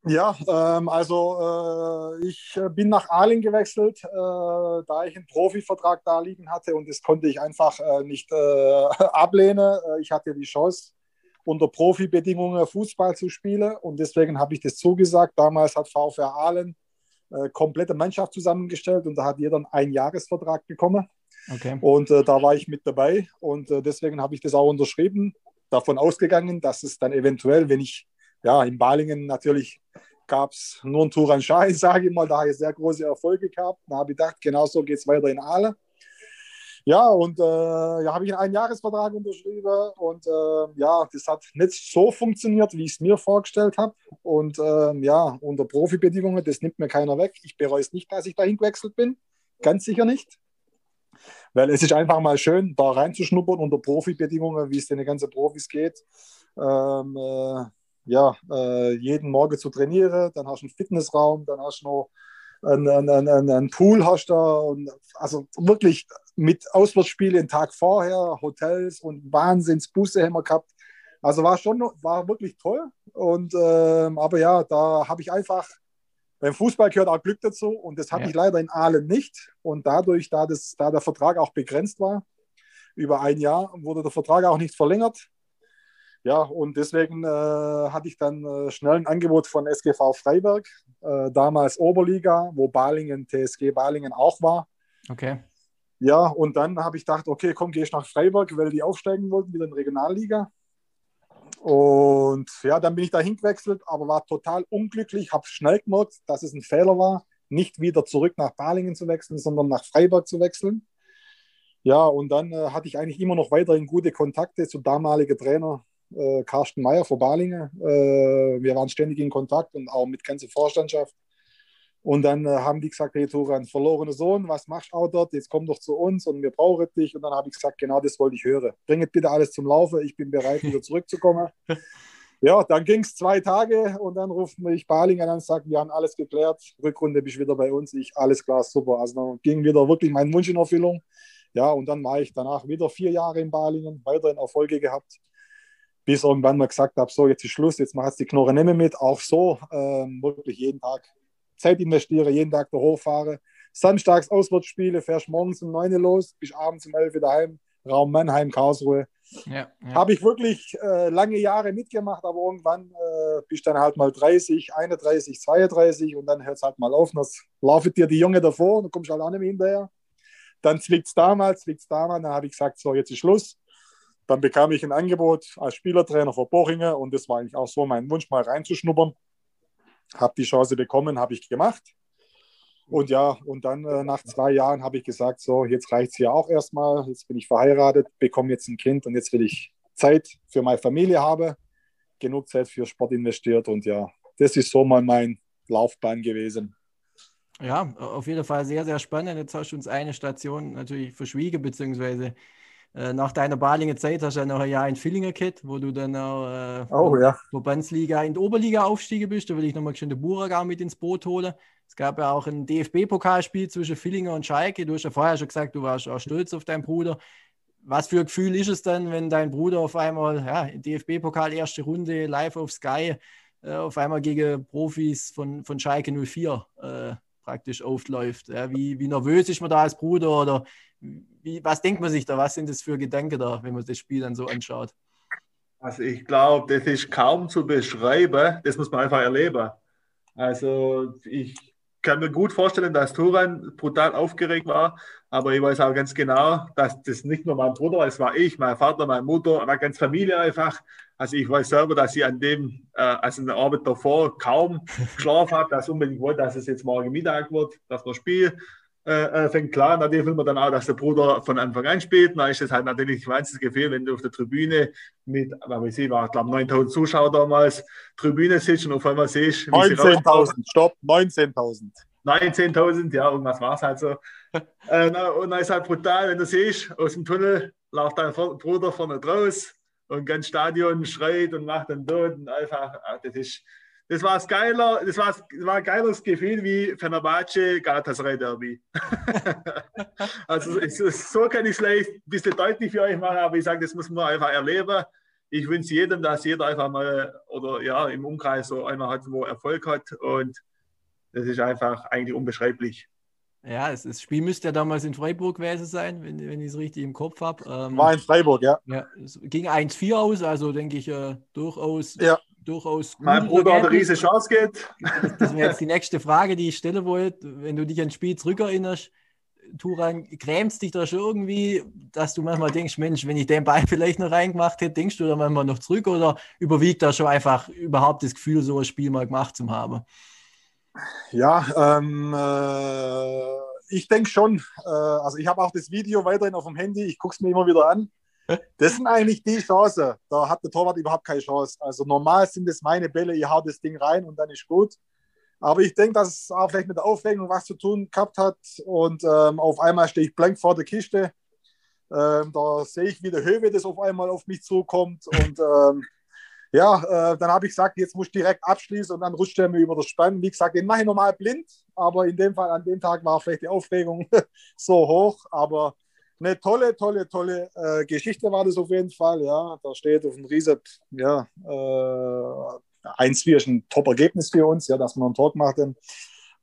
Ja, ähm, also äh, ich äh, bin nach Aalen gewechselt, äh, da ich einen Profivertrag da liegen hatte und das konnte ich einfach äh, nicht äh, ablehnen. Äh, ich hatte die Chance, unter Profibedingungen Fußball zu spielen und deswegen habe ich das zugesagt. Damals hat VfR Aalen komplette Mannschaft zusammengestellt und da hat jeder einen Einjahresvertrag bekommen. Okay. Und da war ich mit dabei und deswegen habe ich das auch unterschrieben, davon ausgegangen, dass es dann eventuell, wenn ich ja, in Balingen natürlich gab es nur ein Touran Shai, sage ich mal, da habe ich sehr große Erfolge gehabt. Da habe ich gedacht, genau so geht es weiter in Aale. Ja, und äh, ja, habe ich einen Einjahresvertrag unterschrieben und äh, ja, das hat nicht so funktioniert, wie ich es mir vorgestellt habe. Und äh, ja, unter Profibedingungen, das nimmt mir keiner weg. Ich bereue es nicht, dass ich dahin gewechselt bin. Ganz sicher nicht. Weil es ist einfach mal schön, da reinzuschnuppern unter Profibedingungen, wie es den ganzen Profis geht. Ähm, äh, ja, äh, jeden Morgen zu trainieren, dann hast du einen Fitnessraum, dann hast du noch einen, einen, einen, einen Pool, hast du und also wirklich mit Auswärtsspielen den Tag vorher, Hotels und Wahnsinnsbusse haben wir gehabt. Also war schon, war wirklich toll. Und ähm, aber ja, da habe ich einfach beim Fußball gehört auch Glück dazu und das hatte ja. ich leider in Aalen nicht. Und dadurch, da, das, da der Vertrag auch begrenzt war, über ein Jahr, wurde der Vertrag auch nicht verlängert. Ja, und deswegen äh, hatte ich dann äh, schnell ein Angebot von SGV Freiberg, äh, damals Oberliga, wo Balingen, TSG Balingen auch war. Okay. Ja, und dann habe ich gedacht, okay, komm, gehe ich nach Freiburg, weil die aufsteigen wollten, wieder in Regionalliga. Und ja, dann bin ich da hingewechselt, aber war total unglücklich, habe schnell gemerkt, dass es ein Fehler war, nicht wieder zurück nach Balingen zu wechseln, sondern nach Freiburg zu wechseln. Ja, und dann äh, hatte ich eigentlich immer noch weiterhin gute Kontakte zu damaligen Trainer äh, Carsten Meyer von Balingen. Äh, wir waren ständig in Kontakt und auch mit ganzer Vorstandschaft. Und dann äh, haben die gesagt, hey Turan, verlorener Sohn, was machst du auch dort? Jetzt komm doch zu uns und wir brauchen dich. Und dann habe ich gesagt, genau das wollte ich hören. Bringet bitte alles zum Laufen, ich bin bereit, wieder zurückzukommen. ja, dann ging es zwei Tage und dann ruft mich Balingen an und sagt, wir haben alles geklärt. Rückrunde bist wieder bei uns. Ich, alles klar, super. Also dann ging wieder wirklich mein Wunsch in Erfüllung. Ja, und dann war ich danach wieder vier Jahre in Balingen, weiterhin Erfolge gehabt, bis irgendwann mal gesagt habe, so, jetzt ist Schluss, jetzt machst du die Knorre nicht mehr mit. Auch so, ähm, wirklich jeden Tag Zeit investiere, jeden Tag da hochfahre. Samstags Auswärtsspiele, fährst morgens um 9 Uhr los, bis abends um 11 Uhr daheim, Raum Mannheim, Karlsruhe. Ja, ja. Habe ich wirklich äh, lange Jahre mitgemacht, aber irgendwann äh, bist dann halt mal 30, 31, 32 und dann hört es halt mal auf. Dann laufen dir die Junge davor und du kommst halt auch nicht mehr hinterher. Dann zwickt es damals, zwickt es damals, dann habe ich gesagt, so, jetzt ist Schluss. Dann bekam ich ein Angebot als Spielertrainer für Bochinger und das war eigentlich auch so mein Wunsch, mal reinzuschnuppern. Habe die Chance bekommen, habe ich gemacht. Und ja, und dann äh, nach zwei Jahren habe ich gesagt, so, jetzt reicht es hier auch erstmal. Jetzt bin ich verheiratet, bekomme jetzt ein Kind und jetzt will ich Zeit für meine Familie haben, genug Zeit für Sport investiert und ja, das ist so mal mein Laufbahn gewesen. Ja, auf jeden Fall sehr, sehr spannend. Jetzt hast du uns eine Station natürlich verschwiegen, beziehungsweise nach deiner Balinger Zeit hast du ja noch ein Jahr in Villingen gehabt, wo du dann auch äh, oh, ja. Verbandsliga in die Oberliga aufstiegen bist. Da will ich nochmal schön den Buragau mit ins Boot holen. Es gab ja auch ein DFB-Pokalspiel zwischen Villingen und Schalke. Du hast ja vorher schon gesagt, du warst auch stolz auf deinen Bruder. Was für ein Gefühl ist es dann, wenn dein Bruder auf einmal ja, DFB-Pokal erste Runde live auf Sky äh, auf einmal gegen Profis von, von Schalke 04 äh, praktisch aufläuft? Ja, wie, wie nervös ist man da als Bruder oder wie, was denkt man sich da? Was sind das für Gedanken da, wenn man das Spiel dann so anschaut? Also ich glaube, das ist kaum zu beschreiben. Das muss man einfach erleben. Also ich kann mir gut vorstellen, dass Turan brutal aufgeregt war, aber ich weiß auch ganz genau, dass das nicht nur mein Bruder war, es war ich, mein Vater, meine Mutter, meine ganze Familie einfach. Also ich weiß selber, dass ich an dem, äh, also in der Arbeit davor kaum geschlafen habe, dass unbedingt wollte, dass es jetzt morgen Mittag wird, dass wir spielen äh, äh, fängt klar, natürlich will man dann auch, dass der Bruder von Anfang an spielt. Dann ist es halt natürlich ein wahnsinniges Gefühl, wenn du auf der Tribüne mit, aber ich war, glaube 9000 Zuschauer damals, Tribüne sitzt und auf einmal siehst 19.000, stopp, 19.000. 19.000, ja, irgendwas war es halt so. äh, und dann ist halt brutal, wenn du siehst, aus dem Tunnel läuft dein Bruder vorne raus und ganz Stadion schreit und macht den Tod und einfach, ah, das ist, das war das geiler, das war, das war ein geiles Gefühl wie Fenerbahce Galatasaray Derby. also so kann ich es vielleicht ein bisschen deutlich für euch machen, aber ich sage, das muss man einfach erleben. Ich wünsche jedem, dass jeder einfach mal oder ja im Umkreis so einer hat, wo Erfolg hat und das ist einfach eigentlich unbeschreiblich. Ja, das Spiel müsste ja damals in Freiburg gewesen sein, wenn, wenn ich es richtig im Kopf habe. Ähm, War in Freiburg, ja. ja es ging 1-4 aus, also denke ich äh, durchaus ja durchaus Mein Bruder hat eine riesige Chance geht. Das wäre jetzt die nächste Frage, die ich stellen wollte. Wenn du dich ans Spiel zurückerinnerst, Turan, grämst dich da schon irgendwie, dass du manchmal denkst, Mensch, wenn ich den Ball vielleicht noch reingemacht hätte, denkst du da manchmal noch zurück oder überwiegt da schon einfach überhaupt das Gefühl, so ein Spiel mal gemacht zu haben? Ja, ähm, äh, ich denke schon. Äh, also ich habe auch das Video weiterhin auf dem Handy, ich gucke es mir immer wieder an. Das sind eigentlich die Chancen. Da hat der Torwart überhaupt keine Chance. Also normal sind es meine Bälle, ich hau das Ding rein und dann ist gut. Aber ich denke, dass es auch vielleicht mit der Aufregung was zu tun gehabt hat. Und ähm, auf einmal stehe ich blank vor der Kiste. Ähm, da sehe ich, wie der Höhe das auf einmal auf mich zukommt. Und ähm, ja, äh, dann habe ich gesagt, jetzt muss ich direkt abschließen und dann rutscht er mir über das Spann. Wie gesagt, den mache ich normal blind, aber in dem Fall, an dem Tag war vielleicht die Aufregung so hoch. Aber eine tolle, tolle, tolle äh, Geschichte war das auf jeden Fall. Ja, da steht auf dem Reset, ja, äh, 1-4 ist ein Top-Ergebnis für uns, ja, dass wir einen Tor haben.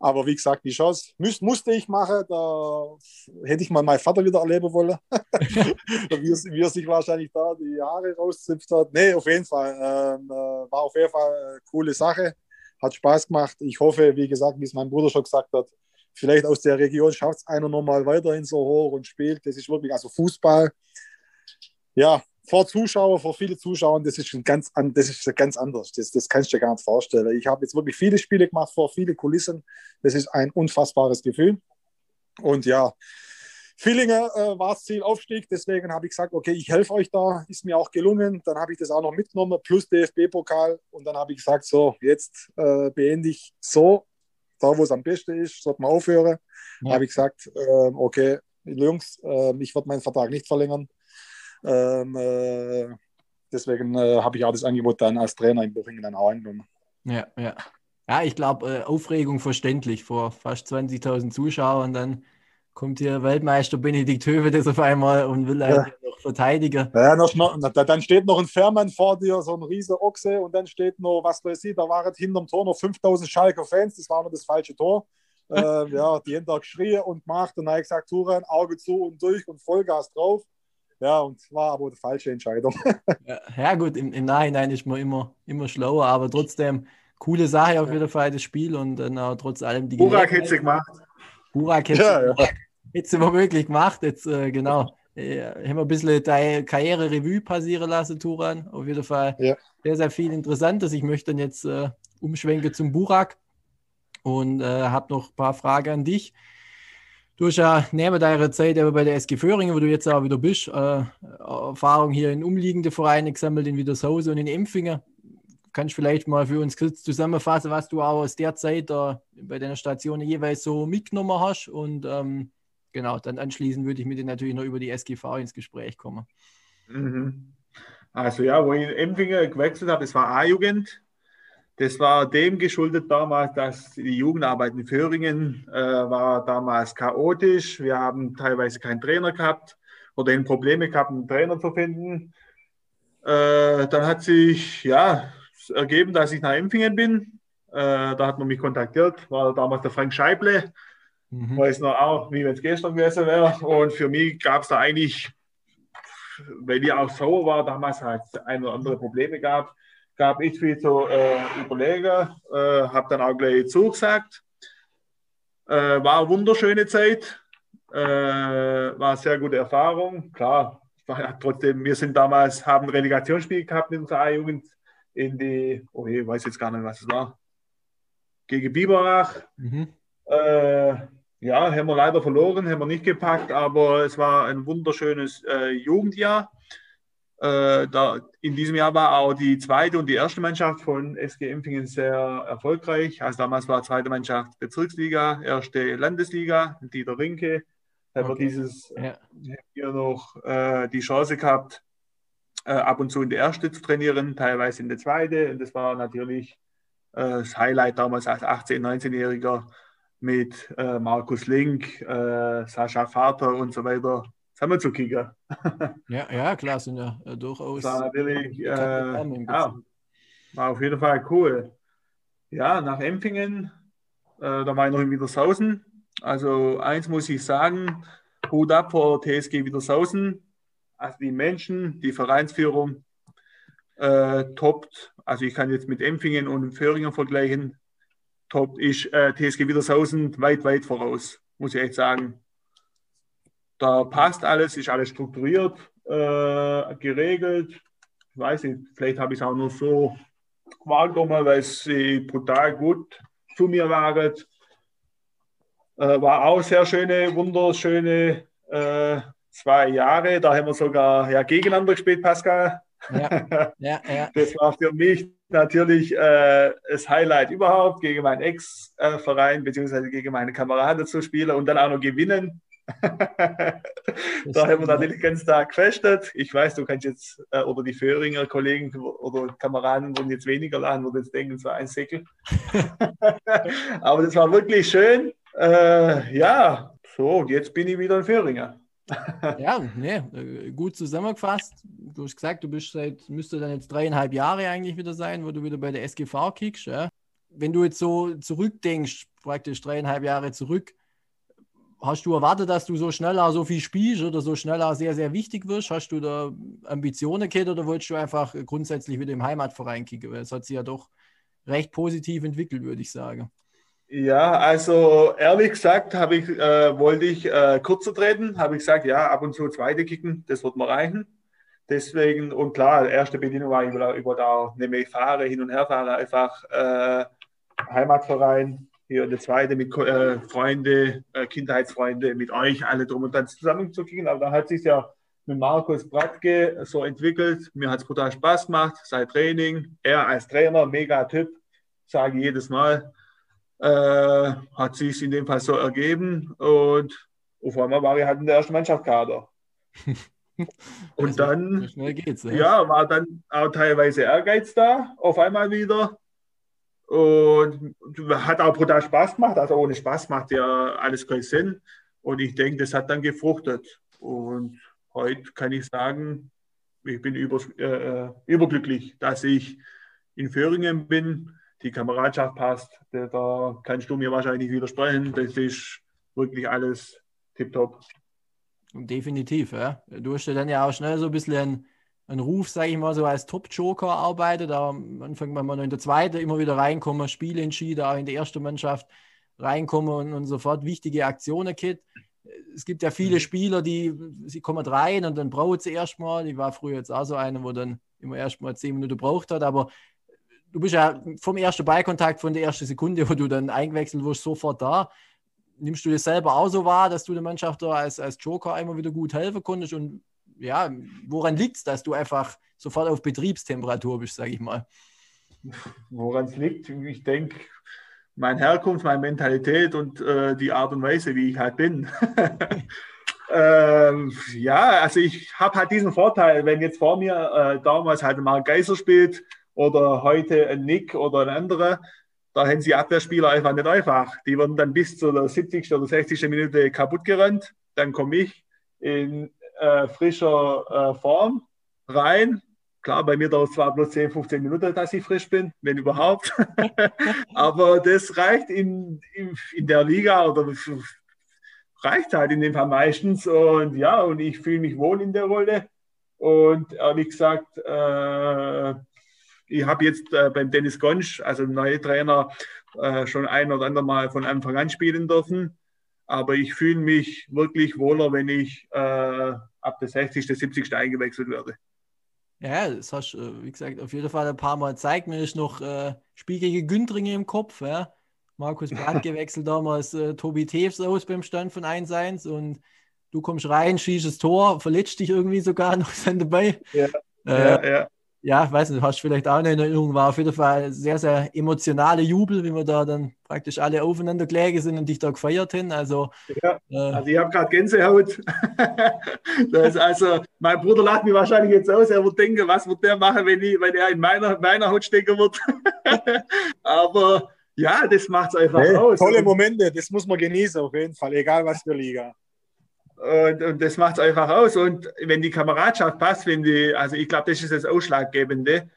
Aber wie gesagt, die Chance müß, musste ich machen. Da hätte ich mal meinen Vater wieder erleben wollen. wie, er, wie er sich wahrscheinlich da die Haare rauszipft hat. Nee, auf jeden Fall. Ähm, äh, war auf jeden Fall eine coole Sache. Hat Spaß gemacht. Ich hoffe, wie gesagt, wie es mein Bruder schon gesagt hat, vielleicht aus der Region schafft es einer nochmal weiterhin so hoch und spielt. Das ist wirklich, also Fußball, ja, vor Zuschauern, vor viele Zuschauer, das ist ganz, das ist ganz anders. Das, das kannst du dir gar nicht vorstellen. Ich habe jetzt wirklich viele Spiele gemacht vor viele Kulissen. Das ist ein unfassbares Gefühl. Und ja, Villingen äh, war das Ziel Aufstieg, deswegen habe ich gesagt, okay, ich helfe euch da, ist mir auch gelungen. Dann habe ich das auch noch mitgenommen, plus DFB-Pokal. Und dann habe ich gesagt, so, jetzt äh, beende ich so da wo es am besten ist, sollte man aufhören. Ja. Habe ich gesagt, äh, okay, Jungs, äh, ich werde meinen Vertrag nicht verlängern. Ähm, äh, deswegen äh, habe ich auch das Angebot dann als Trainer in Bochingen dann auch angenommen. Ja, ja. Ja, ich glaube, äh, Aufregung verständlich vor fast 20.000 Zuschauern. Dann kommt hier Weltmeister Benedikt Höwe das auf einmal und will ja. noch verteidigen. Ja, noch, noch, dann steht noch ein Fährmann vor dir, so ein riese Ochse und dann steht noch, was weiß ich, da waren hinterm Tor noch 5000 Schalker Fans, das war nur das falsche Tor. äh, ja, die haben da geschrien und gemacht und dann habe ich gesagt, Turan, Auge zu und durch und Vollgas drauf. Ja, und war aber die falsche Entscheidung. ja, ja, gut, im, im, Nachhinein ist man immer, immer schlauer, aber trotzdem coole Sache auf jeden Fall, das Spiel und dann auch trotz allem die Burak hätte sie gemacht. Burak hätte ja, ja. Womöglich gemacht. Jetzt, äh, genau. Äh, haben wir ein bisschen deine Karriere-Revue passieren lassen, Turan. Auf jeden Fall ja. sehr, sehr viel Interessantes. Ich möchte dann jetzt äh, umschwenken zum Burak und äh, habe noch ein paar Fragen an dich. Du hast ja neben deiner Zeit aber bei der SG Föhringen, wo du jetzt auch wieder bist, äh, Erfahrung hier in umliegende Vereine gesammelt, in Wiedershausen und in Empfingen kannst du vielleicht mal für uns kurz zusammenfassen, was du auch aus der Zeit äh, bei deiner Station jeweils so mitgenommen hast. Und ähm, genau, dann anschließend würde ich mit dir natürlich noch über die SGV ins Gespräch kommen. Mhm. Also ja, wo ich in Empfingen gewechselt habe, das war A-Jugend. Das war dem geschuldet damals, dass die Jugendarbeit in Föhringen äh, war damals chaotisch. Wir haben teilweise keinen Trainer gehabt oder eben Probleme gehabt, einen Trainer zu finden. Äh, dann hat sich ja ergeben, dass ich nach Empfingen bin. Äh, da hat man mich kontaktiert, war damals der Frank Scheible. Mhm. Weiß noch auch, wie wenn es gestern gewesen wäre. Und für mich gab es da eigentlich, weil ich auch sauer war, damals halt ein oder andere Probleme gab, gab ich viel zu äh, überlegen, äh, habe dann auch gleich zugesagt. Äh, war eine wunderschöne Zeit, äh, war eine sehr gute Erfahrung. Klar, trotzdem, wir sind damals, haben ein Relegationsspiel gehabt in unserer A-Jugend in die, oh je, weiß jetzt gar nicht, was es war, gegen Biberach. Mhm. Äh, ja, haben wir leider verloren, haben wir nicht gepackt, aber es war ein wunderschönes äh, Jugendjahr. Äh, da, in diesem Jahr war auch die zweite und die erste Mannschaft von SG Empfingen sehr erfolgreich. Also damals war zweite Mannschaft Bezirksliga, erste Landesliga, Dieter Rinke. Haben okay. wir dieses ja. hier noch äh, die Chance gehabt, äh, ab und zu in der erste zu trainieren, teilweise in der zweite. Und das war natürlich äh, das Highlight damals als 18-, 19-Jähriger mit äh, Markus Link, äh, Sascha Vater und so weiter zusammen zu kicken. ja, ja, klar, sind ja äh, durchaus. War natürlich, äh, ja, war auf jeden Fall cool. Ja, nach Empfingen, da war ich noch in Wiedersausen. Also eins muss ich sagen, Hut ab vor TSG Wiedersausen also die Menschen, die Vereinsführung äh, toppt. Also ich kann jetzt mit Empfingen und Föhringen vergleichen. Toppt ist äh, TSG Wiedershausen weit, weit voraus, muss ich echt sagen. Da passt alles, ist alles strukturiert, äh, geregelt. Ich weiß nicht, vielleicht habe ich es auch nur so wahrgenommen, weil sie brutal gut zu mir waren. Äh, war auch sehr schöne, wunderschöne äh, zwei Jahre. Da haben wir sogar ja, gegeneinander gespielt, Pascal. Ja, ja, ja. Das war für mich natürlich äh, das Highlight überhaupt, gegen meinen Ex-Verein beziehungsweise gegen meine Kameraden zu spielen und dann auch noch gewinnen. da haben wir natürlich ganz stark gefestet. Ich weiß, du kannst jetzt, äh, oder die Föhringer Kollegen oder Kameraden wurden jetzt weniger lachen, würden jetzt denken, es war ein Säckel. Aber das war wirklich schön. Äh, ja, so, jetzt bin ich wieder ein Föhringer ja, nee, äh, gut zusammengefasst. Du hast gesagt, du bist seit, müsste dann jetzt dreieinhalb Jahre eigentlich wieder sein, wo du wieder bei der SGV kickst. Ja? Wenn du jetzt so zurückdenkst, praktisch dreieinhalb Jahre zurück, hast du erwartet, dass du so schneller so viel spielst oder so schneller sehr, sehr wichtig wirst? Hast du da Ambitionen gehabt oder wolltest du einfach grundsätzlich wieder im Heimatverein kicken? Weil es hat sich ja doch recht positiv entwickelt, würde ich sagen. Ja, also ehrlich gesagt habe ich, äh, wollte ich äh, kurzer treten, habe ich gesagt, ja, ab und zu zweite kicken, das wird mir reichen. Deswegen, und klar, erste Bedienung war, ich über da nämlich fahre, hin und her fahre, einfach äh, Heimatverein, hier eine zweite mit äh, Freunde, äh, Kindheitsfreunde, mit euch alle drum und dann zusammen zu kicken. Aber da hat sich ja mit Markus Bratke so entwickelt. Mir hat es brutal Spaß gemacht, sein Training. Er als Trainer, mega Typ, sage ich jedes Mal äh, hat sich in dem Fall so ergeben und auf einmal war ich halt in der ersten Mannschaftskader. Und Also, dann, geht's. ne? ja, war dann auch teilweise Ehrgeiz da, auf einmal wieder. Und hat auch brutal Spaß gemacht. Also ohne Spaß macht ja alles keinen Sinn. Und ich denke, das hat dann gefruchtet. Und heute kann ich sagen, ich bin über, äh, überglücklich, dass ich in Föhringen bin. Die Kameradschaft passt. Da, da kannst du mir wahrscheinlich nicht widersprechen. Das ist wirklich alles tipptopp. Definitiv, ja. Du hast ja dann ja auch schnell so ein bisschen einen, Ruf, sage ich mal, so als Top-Joker arbeitet. Da am Anfang war man noch in der zweiten immer wieder reinkommen, Spiele entschieden, auch in die erste Mannschaft reinkommen und, und sofort wichtige Aktionen kit. Es gibt ja viele Mhm. Spieler, die sie kommen rein und dann braucht sie erstmal. Ich war früher jetzt auch so einer, wo dann immer erstmal zehn Minuten braucht hat, aber du bist ja vom ersten Ballkontakt, von der ersten Sekunde, wo du dann eingewechselt wirst, sofort da nimmst du das selber auch so wahr, dass du der Mannschaft da als, als Joker immer wieder gut helfen konntest? Und ja, woran liegt es, dass du einfach sofort auf Betriebstemperatur bist, sage ich mal? Woran es liegt, ich denke, meine Herkunft, meine Mentalität und äh, die Art und Weise, wie ich halt bin. ähm, ja, also ich habe halt diesen Vorteil, wenn jetzt vor mir äh, damals halt mal Geiser spielt oder heute ein Nick oder ein anderer, da haben sie Abwehrspieler einfach nicht einfach. Die werden dann bis zur 70. oder 60. Minute kaputt gerannt. Dann komme ich in äh, frischer äh, Form rein. Klar, bei mir dauert es zwar bloß 10, 15 Minuten, dass ich frisch bin, wenn überhaupt. Aber das reicht in, in, in der Liga oder reicht halt in dem Fall meistens. Und ja, und ich fühle mich wohl in der Rolle. Und ehrlich gesagt, äh, ich habe jetzt äh, beim Dennis Gonsch, also neue Trainer, äh, schon ein oder andere Mal von Anfang an spielen dürfen. Aber ich fühle mich wirklich wohler, wenn ich äh, ab der 60., 70. eingewechselt werde. Ja, das hast du, äh, wie gesagt, auf jeden Fall ein paar Mal gezeigt. Mir ist noch äh, Spiel gegen Güntringe im Kopf. Ja. Markus Brandt gewechselt damals äh, Tobi Teves aus beim Stand von 1-1 und du kommst rein, schießt das Tor, verletzt dich irgendwie sogar noch dann dabei. Ja, Äh, ja, ja. Ja, ich weiß nicht, hast du vielleicht auch eine Erinnerung, war auf jeden Fall ein sehr, sehr emotionale Jubel, wie wir da dann praktisch alle aufeinander gelegen sind und dich da gefeiert haben. Also, Ja, äh, also ich habe gerade Gänsehaut. das ist also, mein Bruder lacht mir wahrscheinlich jetzt aus. Er wird denken, was wird der machen, wenn, ich, wenn er in meiner, meiner Haut stecken wird. Aber ja, das macht es einfach Nee, aus. tolle Momente, das muss man genießen auf jeden Fall, egal was für Liga. Und, und das macht es einfach aus. Und wenn die Kameradschaft passt, wenn die, also ich glaube, das ist das Ausschlaggebende.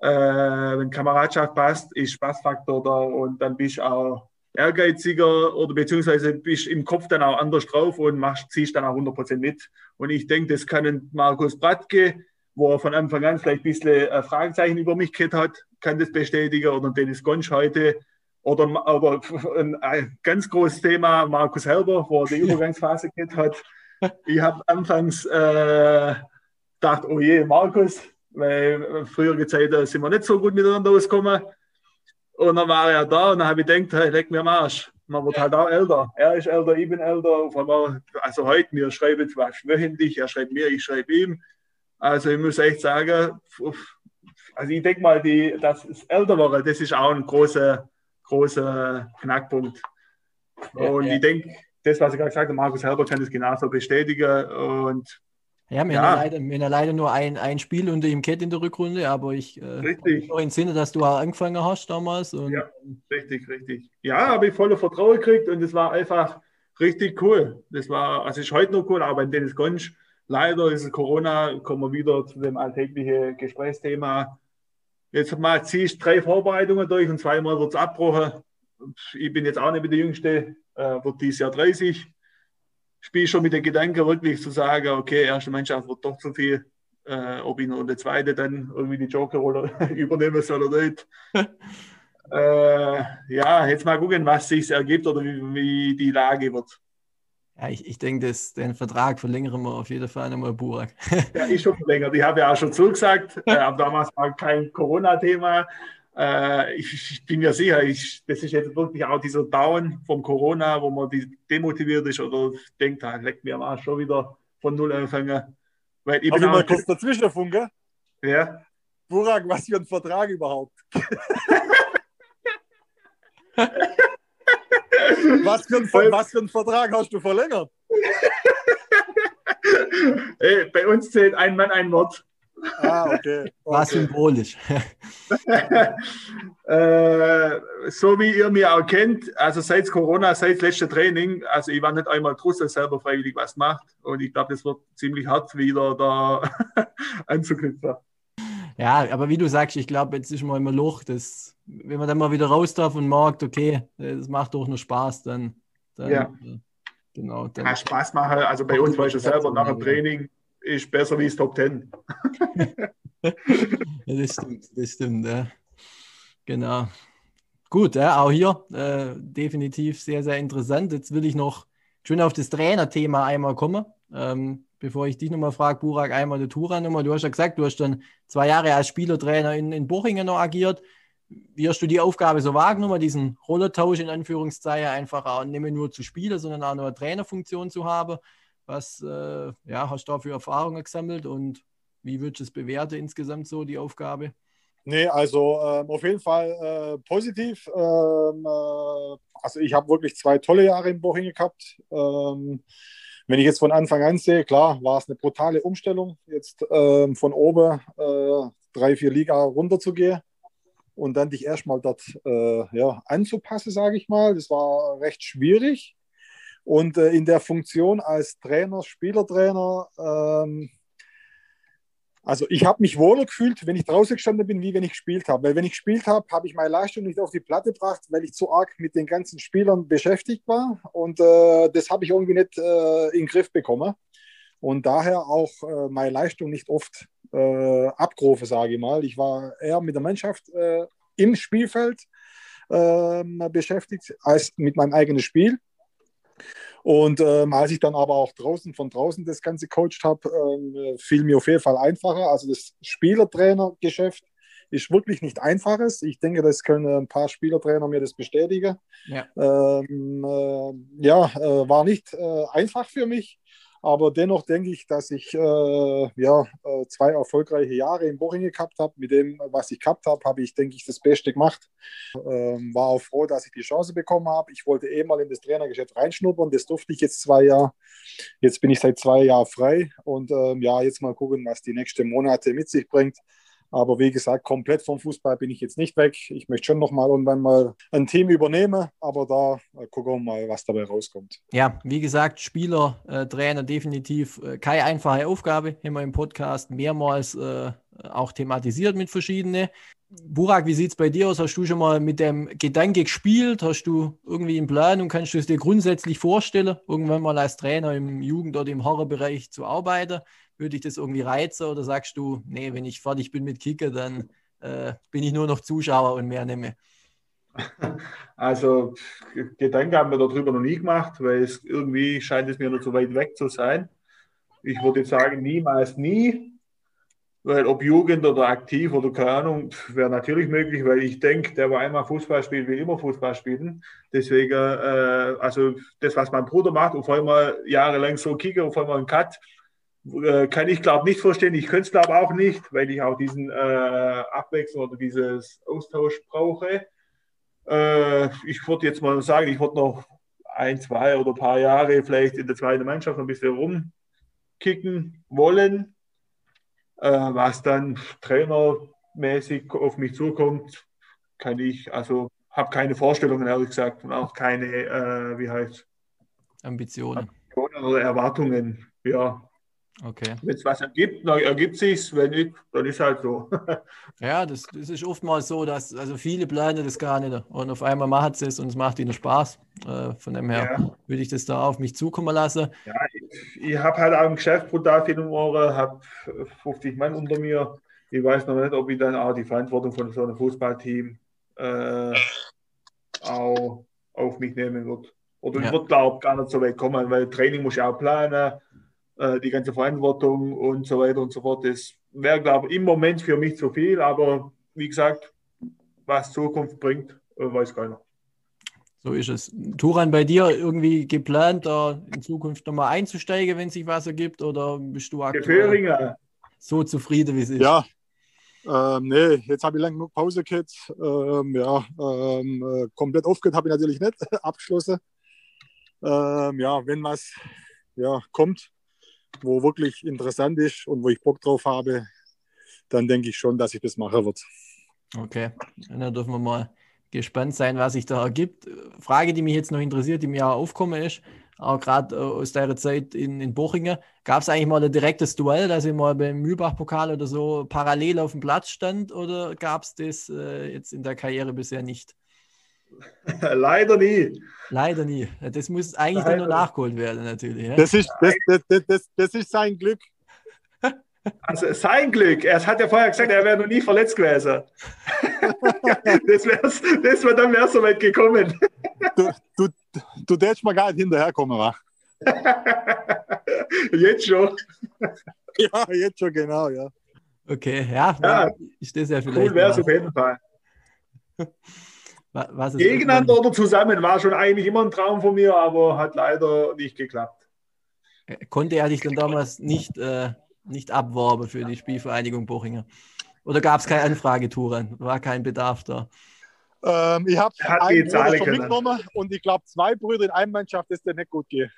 Äh, wenn Kameradschaft passt, ist Spaßfaktor da und dann bist du auch ehrgeiziger oder beziehungsweise bist im Kopf dann auch anders drauf und machst, ziehst dann auch 100% mit. Und ich denke, das kann ein Markus Bratke, wo er von Anfang an vielleicht ein bisschen äh, Fragezeichen über mich gehabt hat, kann das bestätigen oder Dennis Gonsch heute. Oder, oder ein, ganz großes Thema, Markus Helber, wo er die Übergangsphase gehabt hat. Ich habe anfangs äh, gedacht, oh je, Markus, weil früher Zeit äh, sind wir nicht so gut miteinander ausgekommen. Und dann war er da und dann habe ich gedacht, hey, leck mir am Arsch. Man wird halt auch älter. Er ist älter, ich bin älter. Einmal, also heute, wir schreiben was wöchentlich, er schreibt mir, ich schreibe ihm. Also ich muss echt sagen, also ich denke mal, die, das Älterwerden, das ist auch ein großer, großer Knackpunkt. Ja, und ja. ich denke, das, was ich gerade gesagt habe, Markus Helber kann das genauso bestätigen. Und ja, wir, Ja. Haben leider, wir haben ja leider nur ein, ein Spiel unter ihm Kett in der Rückrunde, aber ich äh, noch in Sinne, dass du auch angefangen hast damals. Und, Ja. richtig, richtig. Ja, habe ich volle Vertrauen gekriegt und es war einfach richtig cool. Das war, also ist heute noch cool, aber beim Dennis Gonsch, leider ist es Corona, kommen wir wieder zu dem alltäglichen Gesprächsthema. Jetzt mal ziehst drei Vorbereitungen durch und zweimal wird es abgebrochen. Ich bin jetzt auch nicht mehr der Jüngste, äh, wird dieses Jahr 30. Spiele schon mit dem Gedanken, wirklich zu sagen, okay, erste Mannschaft wird doch zu viel. Äh, ob ich noch eine zweite dann irgendwie die Joker-Rolle übernehmen soll oder nicht. äh, ja, jetzt mal gucken, was sich ergibt oder wie, wie die Lage wird. Ja, ich, ich denke, dass den Vertrag verlängern wir auf jeden Fall nochmal, Burak. Ja, ich schon verlängert. Ich habe ja auch schon zugesagt, äh, aber damals war kein Corona-Thema. Äh, ich, ich bin mir sicher, ich, das ist jetzt wirklich auch dieser Down vom Corona, wo man die demotiviert ist oder denkt, ah, leckt mir am Arsch schon wieder von Null anfangen. Weil ich ich mal kurz dazwischen funken? ja, Burak, was für ein Vertrag überhaupt? was, für ein, was für ein Vertrag hast du verlängert? Bei uns zählt ein Mann ein Wort. Ah, okay. okay. War symbolisch. äh, so wie ihr mir auch kennt, also seit Corona, seit letztem Training, also ich war nicht einmal draußen selber freiwillig was macht und ich glaube, das wird ziemlich hart wieder da anzuknüpfen. Ja, aber wie du sagst, ich glaube, jetzt ist mal immer Loch, das, wenn man dann mal wieder raus darf und merkt, okay, das macht doch nur Spaß, dann, dann ja. Äh, genau. Dann ja, Spaß machen, also bei uns weißt du selber, nach dem Training ist besser wie das Top Ten. ja, das stimmt, das stimmt, ja. Genau. Gut, ja, auch hier äh, definitiv sehr, sehr interessant. Jetzt will ich noch schön auf das Trainerthema einmal kommen. Ähm, bevor ich dich nochmal frage, Burak, einmal die Touran-Nummer. Du hast ja gesagt, du hast dann zwei Jahre als Spielertrainer in, in Bochingen noch agiert. Wie hast du die Aufgabe so wahrgenommen, diesen Rollertausch in Anführungszeichen einfach auch nicht mehr nur zu spielen, sondern auch noch eine Trainerfunktion zu haben? Was äh, ja, hast du da für Erfahrungen gesammelt und wie würdest du es bewerten insgesamt so, die Aufgabe? Nee, also ähm, auf jeden Fall äh, positiv. Ähm, äh, also ich habe wirklich zwei tolle Jahre in Bochingen gehabt. Ähm, wenn ich jetzt von Anfang an sehe, klar, war es eine brutale Umstellung, jetzt ähm, von oben äh, drei, vier Liga runter zu gehen und dann dich erstmal dort äh, ja, anzupassen, sage ich mal. Das war recht schwierig. Und äh, in der Funktion als Trainer, Spielertrainer, ähm, also ich habe mich wohler gefühlt, wenn ich draußen gestanden bin, wie wenn ich gespielt habe. Weil wenn ich gespielt habe, habe ich meine Leistung nicht auf die Platte gebracht, weil ich zu arg mit den ganzen Spielern beschäftigt war. Und äh, das habe ich irgendwie nicht äh, in den Griff bekommen. Und daher auch äh, meine Leistung nicht oft äh, abgerufen, sage ich mal. Ich war eher mit der Mannschaft äh, im Spielfeld ähm, beschäftigt als mit meinem eigenen Spiel. Und ähm, als ich dann aber auch draußen von draußen das Ganze coacht habe, ähm, fiel mir auf jeden Fall einfacher. Also das Spielertrainergeschäft ist wirklich nicht einfaches. Ich denke, das können ein paar Spielertrainer mir das bestätigen. Ja, ähm, äh, ja äh, war nicht äh, einfach für mich. Aber dennoch denke ich, dass ich äh, ja, äh, zwei erfolgreiche Jahre in Bochingen gehabt habe. Mit dem, was ich gehabt habe, habe ich, denke ich, das Beste gemacht. Ähm, war auch froh, dass ich die Chance bekommen habe. Ich wollte eh mal in das Trainergeschäft reinschnuppern. Das durfte ich jetzt zwei Jahre. Jetzt bin ich seit zwei Jahren frei. Und ähm, ja, jetzt mal gucken, was die nächsten Monate mit sich bringt. Aber wie gesagt, komplett vom Fußball bin ich jetzt nicht weg. Ich möchte schon noch mal irgendwann mal ein Team übernehmen, aber da äh, gucken wir mal, was dabei rauskommt. Ja, wie gesagt, Spieler, äh, Trainer definitiv äh, keine einfache Aufgabe. Haben wir im Podcast mehrmals äh, auch thematisiert mit verschiedenen. Burak, wie sieht es bei dir aus? Hast du schon mal mit dem Gedanke gespielt? Hast du irgendwie einen Plan und kannst du es dir grundsätzlich vorstellen, irgendwann mal als Trainer im Jugend- oder im Horrorbereich zu arbeiten? würde dich das irgendwie reizen oder sagst du, nee, wenn ich fertig bin mit Kicker, dann äh, bin ich nur noch Zuschauer und mehr mehr? Also Gedanken haben wir darüber noch nie gemacht, weil es irgendwie scheint es mir noch zu weit weg zu sein. Ich würde sagen, niemals nie, weil ob Jugend oder aktiv oder keine Ahnung, wäre natürlich möglich, weil ich denke, der, der einmal Fußball spielt, will immer Fußball spielen. Deswegen, äh, also das, was mein Bruder macht, auf einmal jahrelang so Kicker, auf einmal ein Cut, äh, kann ich glaube nicht verstehen. Ich könnte es glaube auch nicht, weil ich auch diesen äh, Abwechslung oder dieses Austausch brauche. Äh, ich würde jetzt mal sagen, ich würde noch ein, zwei oder ein paar Jahre vielleicht in der zweiten Mannschaft ein bisschen rumkicken wollen. Äh, was dann trainermäßig auf mich zukommt, kann ich, also habe keine Vorstellungen, ehrlich gesagt, und auch keine, äh, wie heißt Ambitionen. Ambitionen oder Erwartungen. Ja, Okay. Wenn es was ergibt, dann ergibt sich wenn nicht, dann ist halt so. ja, das, das ist oftmals so, dass also viele planen das gar nicht und auf einmal macht es es und es macht ihnen Spaß. Äh, von dem her ja. würde ich das da auf mich zukommen lassen. Ja, ich, ich habe halt auch im Geschäft brutal viel um Ohren, habe 50 Mann unter mir. Ich weiß noch nicht, ob ich dann auch die Verantwortung von so einem Fußballteam äh, auch auf mich nehmen würde. Oder ja. ich würde, glaube gar nicht so weit kommen, weil Training muss ich auch planen äh, die ganze Verantwortung und so weiter und so fort. Das wäre, glaube ich, im Moment für mich zu viel, aber wie gesagt, was Zukunft bringt, äh, weiß keiner. So ist es. Turan, bei dir irgendwie geplant, da in Zukunft nochmal einzusteigen, wenn sich was ergibt, oder bist du aktuell so zufrieden, wie es ist? Ja, ähm, nee, jetzt habe ich lange genug Pause gehabt. Ähm, ja, ähm, äh, komplett aufgehört habe ich natürlich nicht, abgeschlossen. Ähm, ja, wenn was ja, kommt, wo wirklich interessant ist und wo ich Bock drauf habe, dann denke ich schon, dass ich das machen wird. Okay, dann dürfen wir mal gespannt sein, was sich da ergibt. Frage, die mich jetzt noch interessiert, die mir auch aufkommen ist, auch gerade äh, aus der Zeit in, in Bochingen, gab es eigentlich mal ein direktes Duell, dass ihr mal beim Mühlbach-Pokal oder so parallel auf dem Platz stand oder gab es das äh, jetzt in der Karriere bisher nicht? Leider nie. Leider nie. Das muss eigentlich Leider. nur nachgeholt werden, natürlich. Ja? Das, ist, das, das, das, das ist sein Glück. Also sein Glück. Er hat ja vorher gesagt, er wäre noch nie verletzt gewesen. das wäre das wär, dann wäre so weit gekommen. Du, du, du darfst mal gar nicht hinterherkommen, wa? jetzt schon. Ja, jetzt schon, genau, ja. Okay, ja, ja ist das ja vielleicht. Cool wäre es auf jeden Fall. Gegeneinander oder zusammen war schon eigentlich immer ein Traum von mir, aber hat leider nicht geklappt. Konnte er dich dann damals nicht äh, nicht abworben für die Spielvereinigung Bochinger? Oder gab es keine Anfragetouren? War kein Bedarf da? Ähm, ich habe einen Bruder schon mitgenommen und ich glaube, zwei Brüder in einer Mannschaft, das dir nicht gut geht.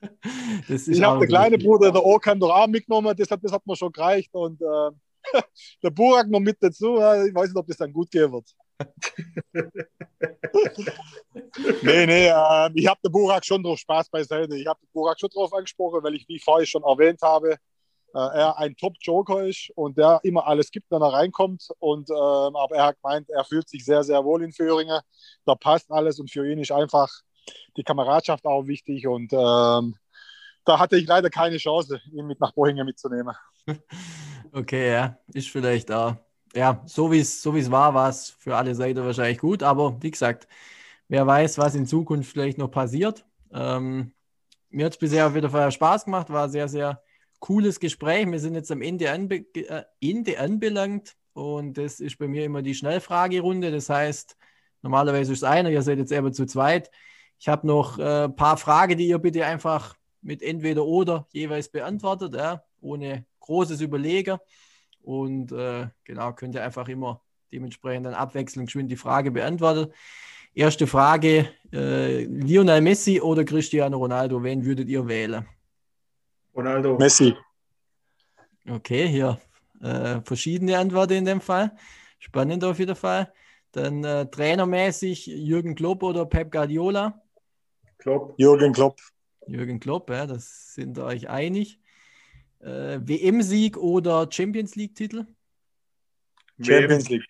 ich habe den kleinen Bruder, der Okan, doch auch mitgenommen, das hat, das hat mir schon gereicht und äh, der Burak noch mit dazu. Ich weiß nicht, ob das dann gut gehen wird. Nee, nee, äh, ich habe den Burak schon drauf Spaß beiseite. Ich habe den Burak schon drauf angesprochen, weil ich, wie vorher schon erwähnt habe, äh, er ein Top-Joker ist und der immer alles gibt, wenn er reinkommt. Und, ähm, aber er hat gemeint, er fühlt sich sehr, sehr wohl in Föhringen. Da passt alles und für ihn ist einfach die Kameradschaft auch wichtig. Und ähm, da hatte ich leider keine Chance, ihn mit nach Bohingen mitzunehmen. Okay, ja, ist vielleicht auch. Ja, so wie es so war, war es für alle Seiten wahrscheinlich gut. Aber wie gesagt, wer weiß, was in Zukunft vielleicht noch passiert. Ähm, mir hat es bisher auf jeden Fall Spaß gemacht, war sehr, sehr cooles Gespräch. Wir sind jetzt am Ende, anbe äh, Ende anbelangt und das ist bei mir immer die Schnellfragerunde. Das heißt, normalerweise ist es einer, ihr seid jetzt eben zu zweit. Ich habe noch ein äh, paar Fragen, die ihr bitte einfach mit entweder oder jeweils beantwortet, ja, ohne großes Überlegen. Und äh, genau, könnt ihr einfach immer dementsprechend dann abwechselnd geschwind die Frage beantworten. Erste Frage: äh, Lionel Messi oder Cristiano Ronaldo, wen würdet ihr wählen? Ronaldo. Messi. Okay, hier äh, verschiedene Antworten in dem Fall. Spannend auf jeden Fall. Dann äh, trainermäßig Jürgen Klopp oder Pep Guardiola? Klopp. Jürgen Klopp. Jürgen Klopp, ja, das sind euch einig. Äh, WM-Sieg oder Champions League-Titel? Champions League.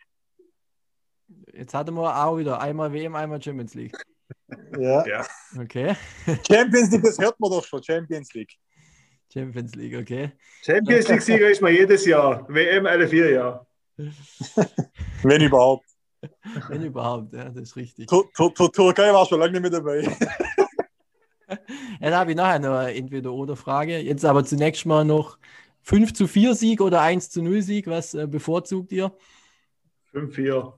Jetzt hatten wir auch wieder einmal WM, einmal Champions League. Ja. ja. Okay. Champions League, das hört man doch schon, Champions League. Champions League, okay. Champions League-Sieger ist man jedes Jahr. WM alle vier Jahre. Wenn überhaupt. Wenn überhaupt, ja, das ist richtig. Türkei war schon lange nicht mehr dabei. ja, da habe ich nachher noch eine Entweder-Oder-Frage. Jetzt aber zunächst mal noch 5 zu 4 Sieg oder 1 zu 0 Sieg. Was äh, bevorzugt ihr? 5-4.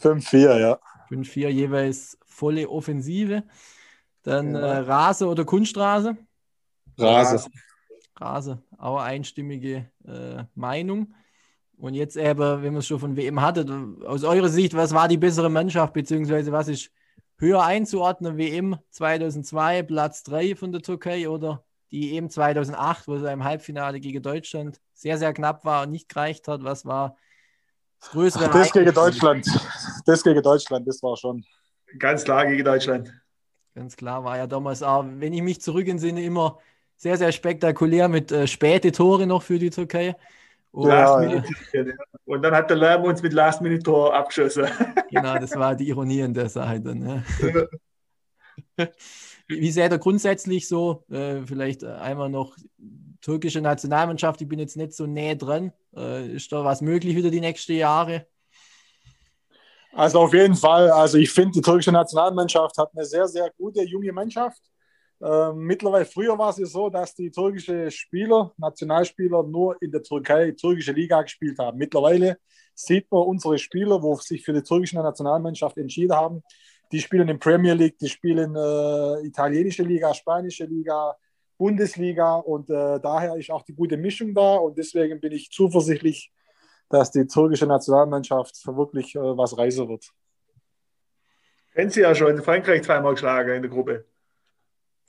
5-4, ja. 5-4 jeweils volle Offensive. Dann ja. äh, Rase oder Kunststraße? Rase. Rase, auch einstimmige äh, Meinung. Und jetzt eben, wenn man es schon von WM hatte, aus eurer Sicht, was war die bessere Mannschaft, beziehungsweise was ist höher einzuordnen? WM 2002, Platz 3 von der Türkei oder die EM 2008, wo es im Halbfinale gegen Deutschland sehr, sehr knapp war und nicht gereicht hat? Was war das größere? Ach, das gegen Deutschland. Das gegen Deutschland, das war schon. Ganz klar gegen Deutschland. Ganz klar war ja damals auch, wenn ich mich zurück entsinne, immer sehr, sehr spektakulär mit äh, späte Tore noch für die Türkei. Und, ja, und dann hat der Lärm uns mit Last-Minute-Tor abgeschossen. genau, das war die Ironie in der Sache dann. Ja. wie, wie seht ihr grundsätzlich so, äh, vielleicht einmal noch türkische Nationalmannschaft, ich bin jetzt nicht so näher dran. Äh, ist da was möglich wieder die nächsten Jahre? Also auf jeden Fall. Also ich finde, die türkische Nationalmannschaft hat eine sehr, sehr gute junge Mannschaft. Ähm, mittlerweile, früher war es ja so, dass die türkischen Spieler, Nationalspieler, nur in der Türkei, türkische Liga gespielt haben. Mittlerweile sieht man unsere Spieler, wo sich für die türkische Nationalmannschaft entschieden haben, die spielen in Premier League, die spielen äh, italienische Liga, spanische Liga, Bundesliga und äh, daher ist auch die gute Mischung da und deswegen bin ich zuversichtlich, dass die türkische Nationalmannschaft wirklich äh, was reisen wird. Kennen Sie ja schon Frankreich zweimal geschlagen in der Gruppe.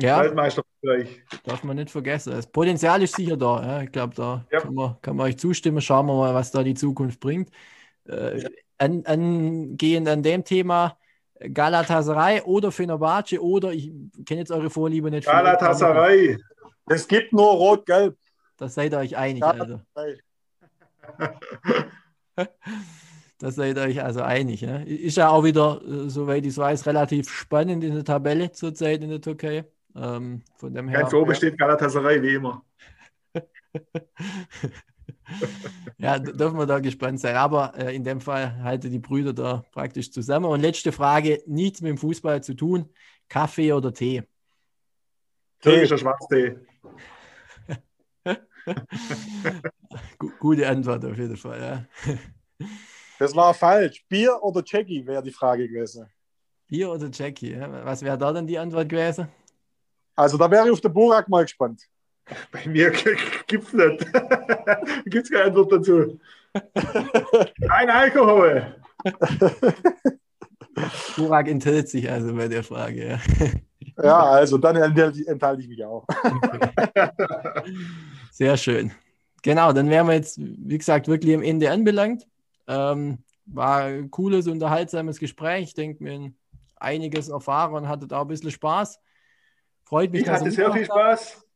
Ja, Weltmeister Österreich. darf man nicht vergessen. Das Potenzial ist sicher da. Ja. Ich glaube, da Ja. kann, man, kann man euch zustimmen. Schauen wir mal, was da die Zukunft bringt. Äh, an, angehend an dem Thema Galatasaray oder Fenerbahce oder ich kenne jetzt eure Vorliebe nicht. Galatasaray. Es gibt nur Rot-Gelb. Da seid ihr euch einig. Ja. Also. Hey, Da seid ihr euch also einig. Ja? Ist ja auch wieder, äh, soweit ich es weiß, relativ spannend in der Tabelle zurzeit in der Türkei. Ähm, von dem her. Ganz oben steht Galatasaray, wie immer. Ja, dürfen wir da gespannt sein. Aber äh, in dem Fall halten die Brüder da praktisch zusammen. Und letzte Frage: nichts mit dem Fußball zu tun. Kaffee oder Tee? Türkischer Schwarztee. Gu gute Antwort auf jeden Fall. Ja. das war falsch. Bier oder Jackie wäre die Frage gewesen. Bier oder Jackie? Ja? Was wäre da dann die Antwort gewesen? Also da wäre ich auf den Burak mal gespannt. Bei mir gibt es nicht. gibt es keine Antwort dazu. Kein Alkohol. Burak enthält sich also bei der Frage. Ja. Ja, also dann enthalte ich mich auch. Sehr schön. Genau, dann wären wir jetzt, wie gesagt, wirklich am Ende anbelangt. Ähm, war ein cooles, unterhaltsames Gespräch. Ich denke, wir haben einiges erfahren und hattet auch ein bisschen Spaß. Freut mich, Ich hatte sehr viel habt. Spaß.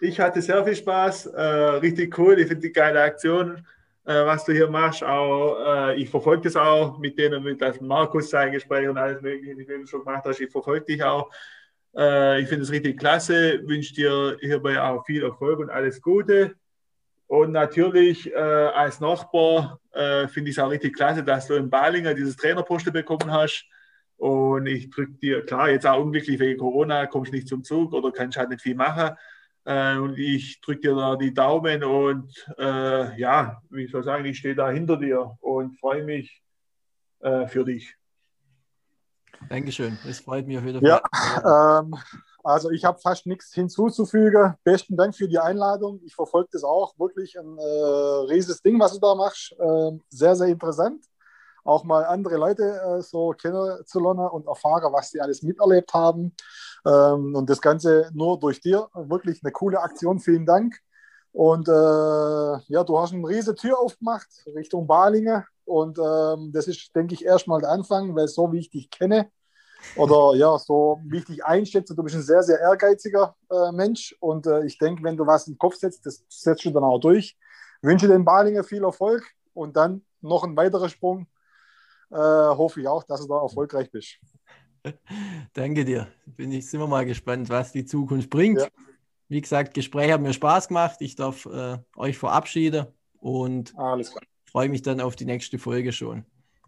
Ich hatte sehr viel Spaß. Äh, richtig cool. Ich finde die geile Aktion, äh, was du hier machst. Auch, äh, ich verfolge das auch mit denen, mit Markus sein Gespräch und alles Mögliche, wie du schon gemacht hast. Ich verfolge dich auch. Äh, ich finde es richtig klasse. Wünsche dir hierbei auch viel Erfolg und alles Gute. Und natürlich äh, als Nachbar äh, finde ich es auch richtig klasse, dass du in Balinger dieses Trainerposten bekommen hast. Und ich drücke dir, klar, jetzt auch unglücklich wegen Corona, kommst nicht zum Zug oder kannst halt nicht viel machen. Äh, und ich drücke dir da die Daumen und äh, ja, wie soll ich sagen, ich stehe da hinter dir und freue mich äh, für dich. Dankeschön. Das freut mich auf jeden Ja. Fall. Ähm, also ich habe fast nichts hinzuzufügen. Besten Dank für die Einladung. Ich verfolge das auch. Wirklich ein äh, riesiges Ding, was du da machst. Ähm, sehr, sehr interessant. Auch mal andere Leute äh, so kennenzulernen und erfahren, was sie alles miterlebt haben. Ähm, und das Ganze nur durch dir. Wirklich eine coole Aktion. Vielen Dank. Und äh, ja, du hast eine riesige Tür aufgemacht Richtung Balinge. Und ähm, das ist, denke ich, erstmal der Anfang, weil so wie ich dich kenne, oder ja, so wie ich dich einschätze, du bist ein sehr, sehr ehrgeiziger äh, Mensch und äh, ich denke, wenn du was in den Kopf setzt, das setzt du dann auch durch. Wünsche den Balinger viel Erfolg und dann noch ein weiterer Sprung. Äh, hoffe ich auch, dass du da erfolgreich bist. Danke dir. Bin ich, sind wir mal gespannt, was die Zukunft bringt. Ja. Wie gesagt, Gespräch hat mir Spaß gemacht. Ich darf äh, euch verabschieden und freue mich dann auf die nächste Folge schon.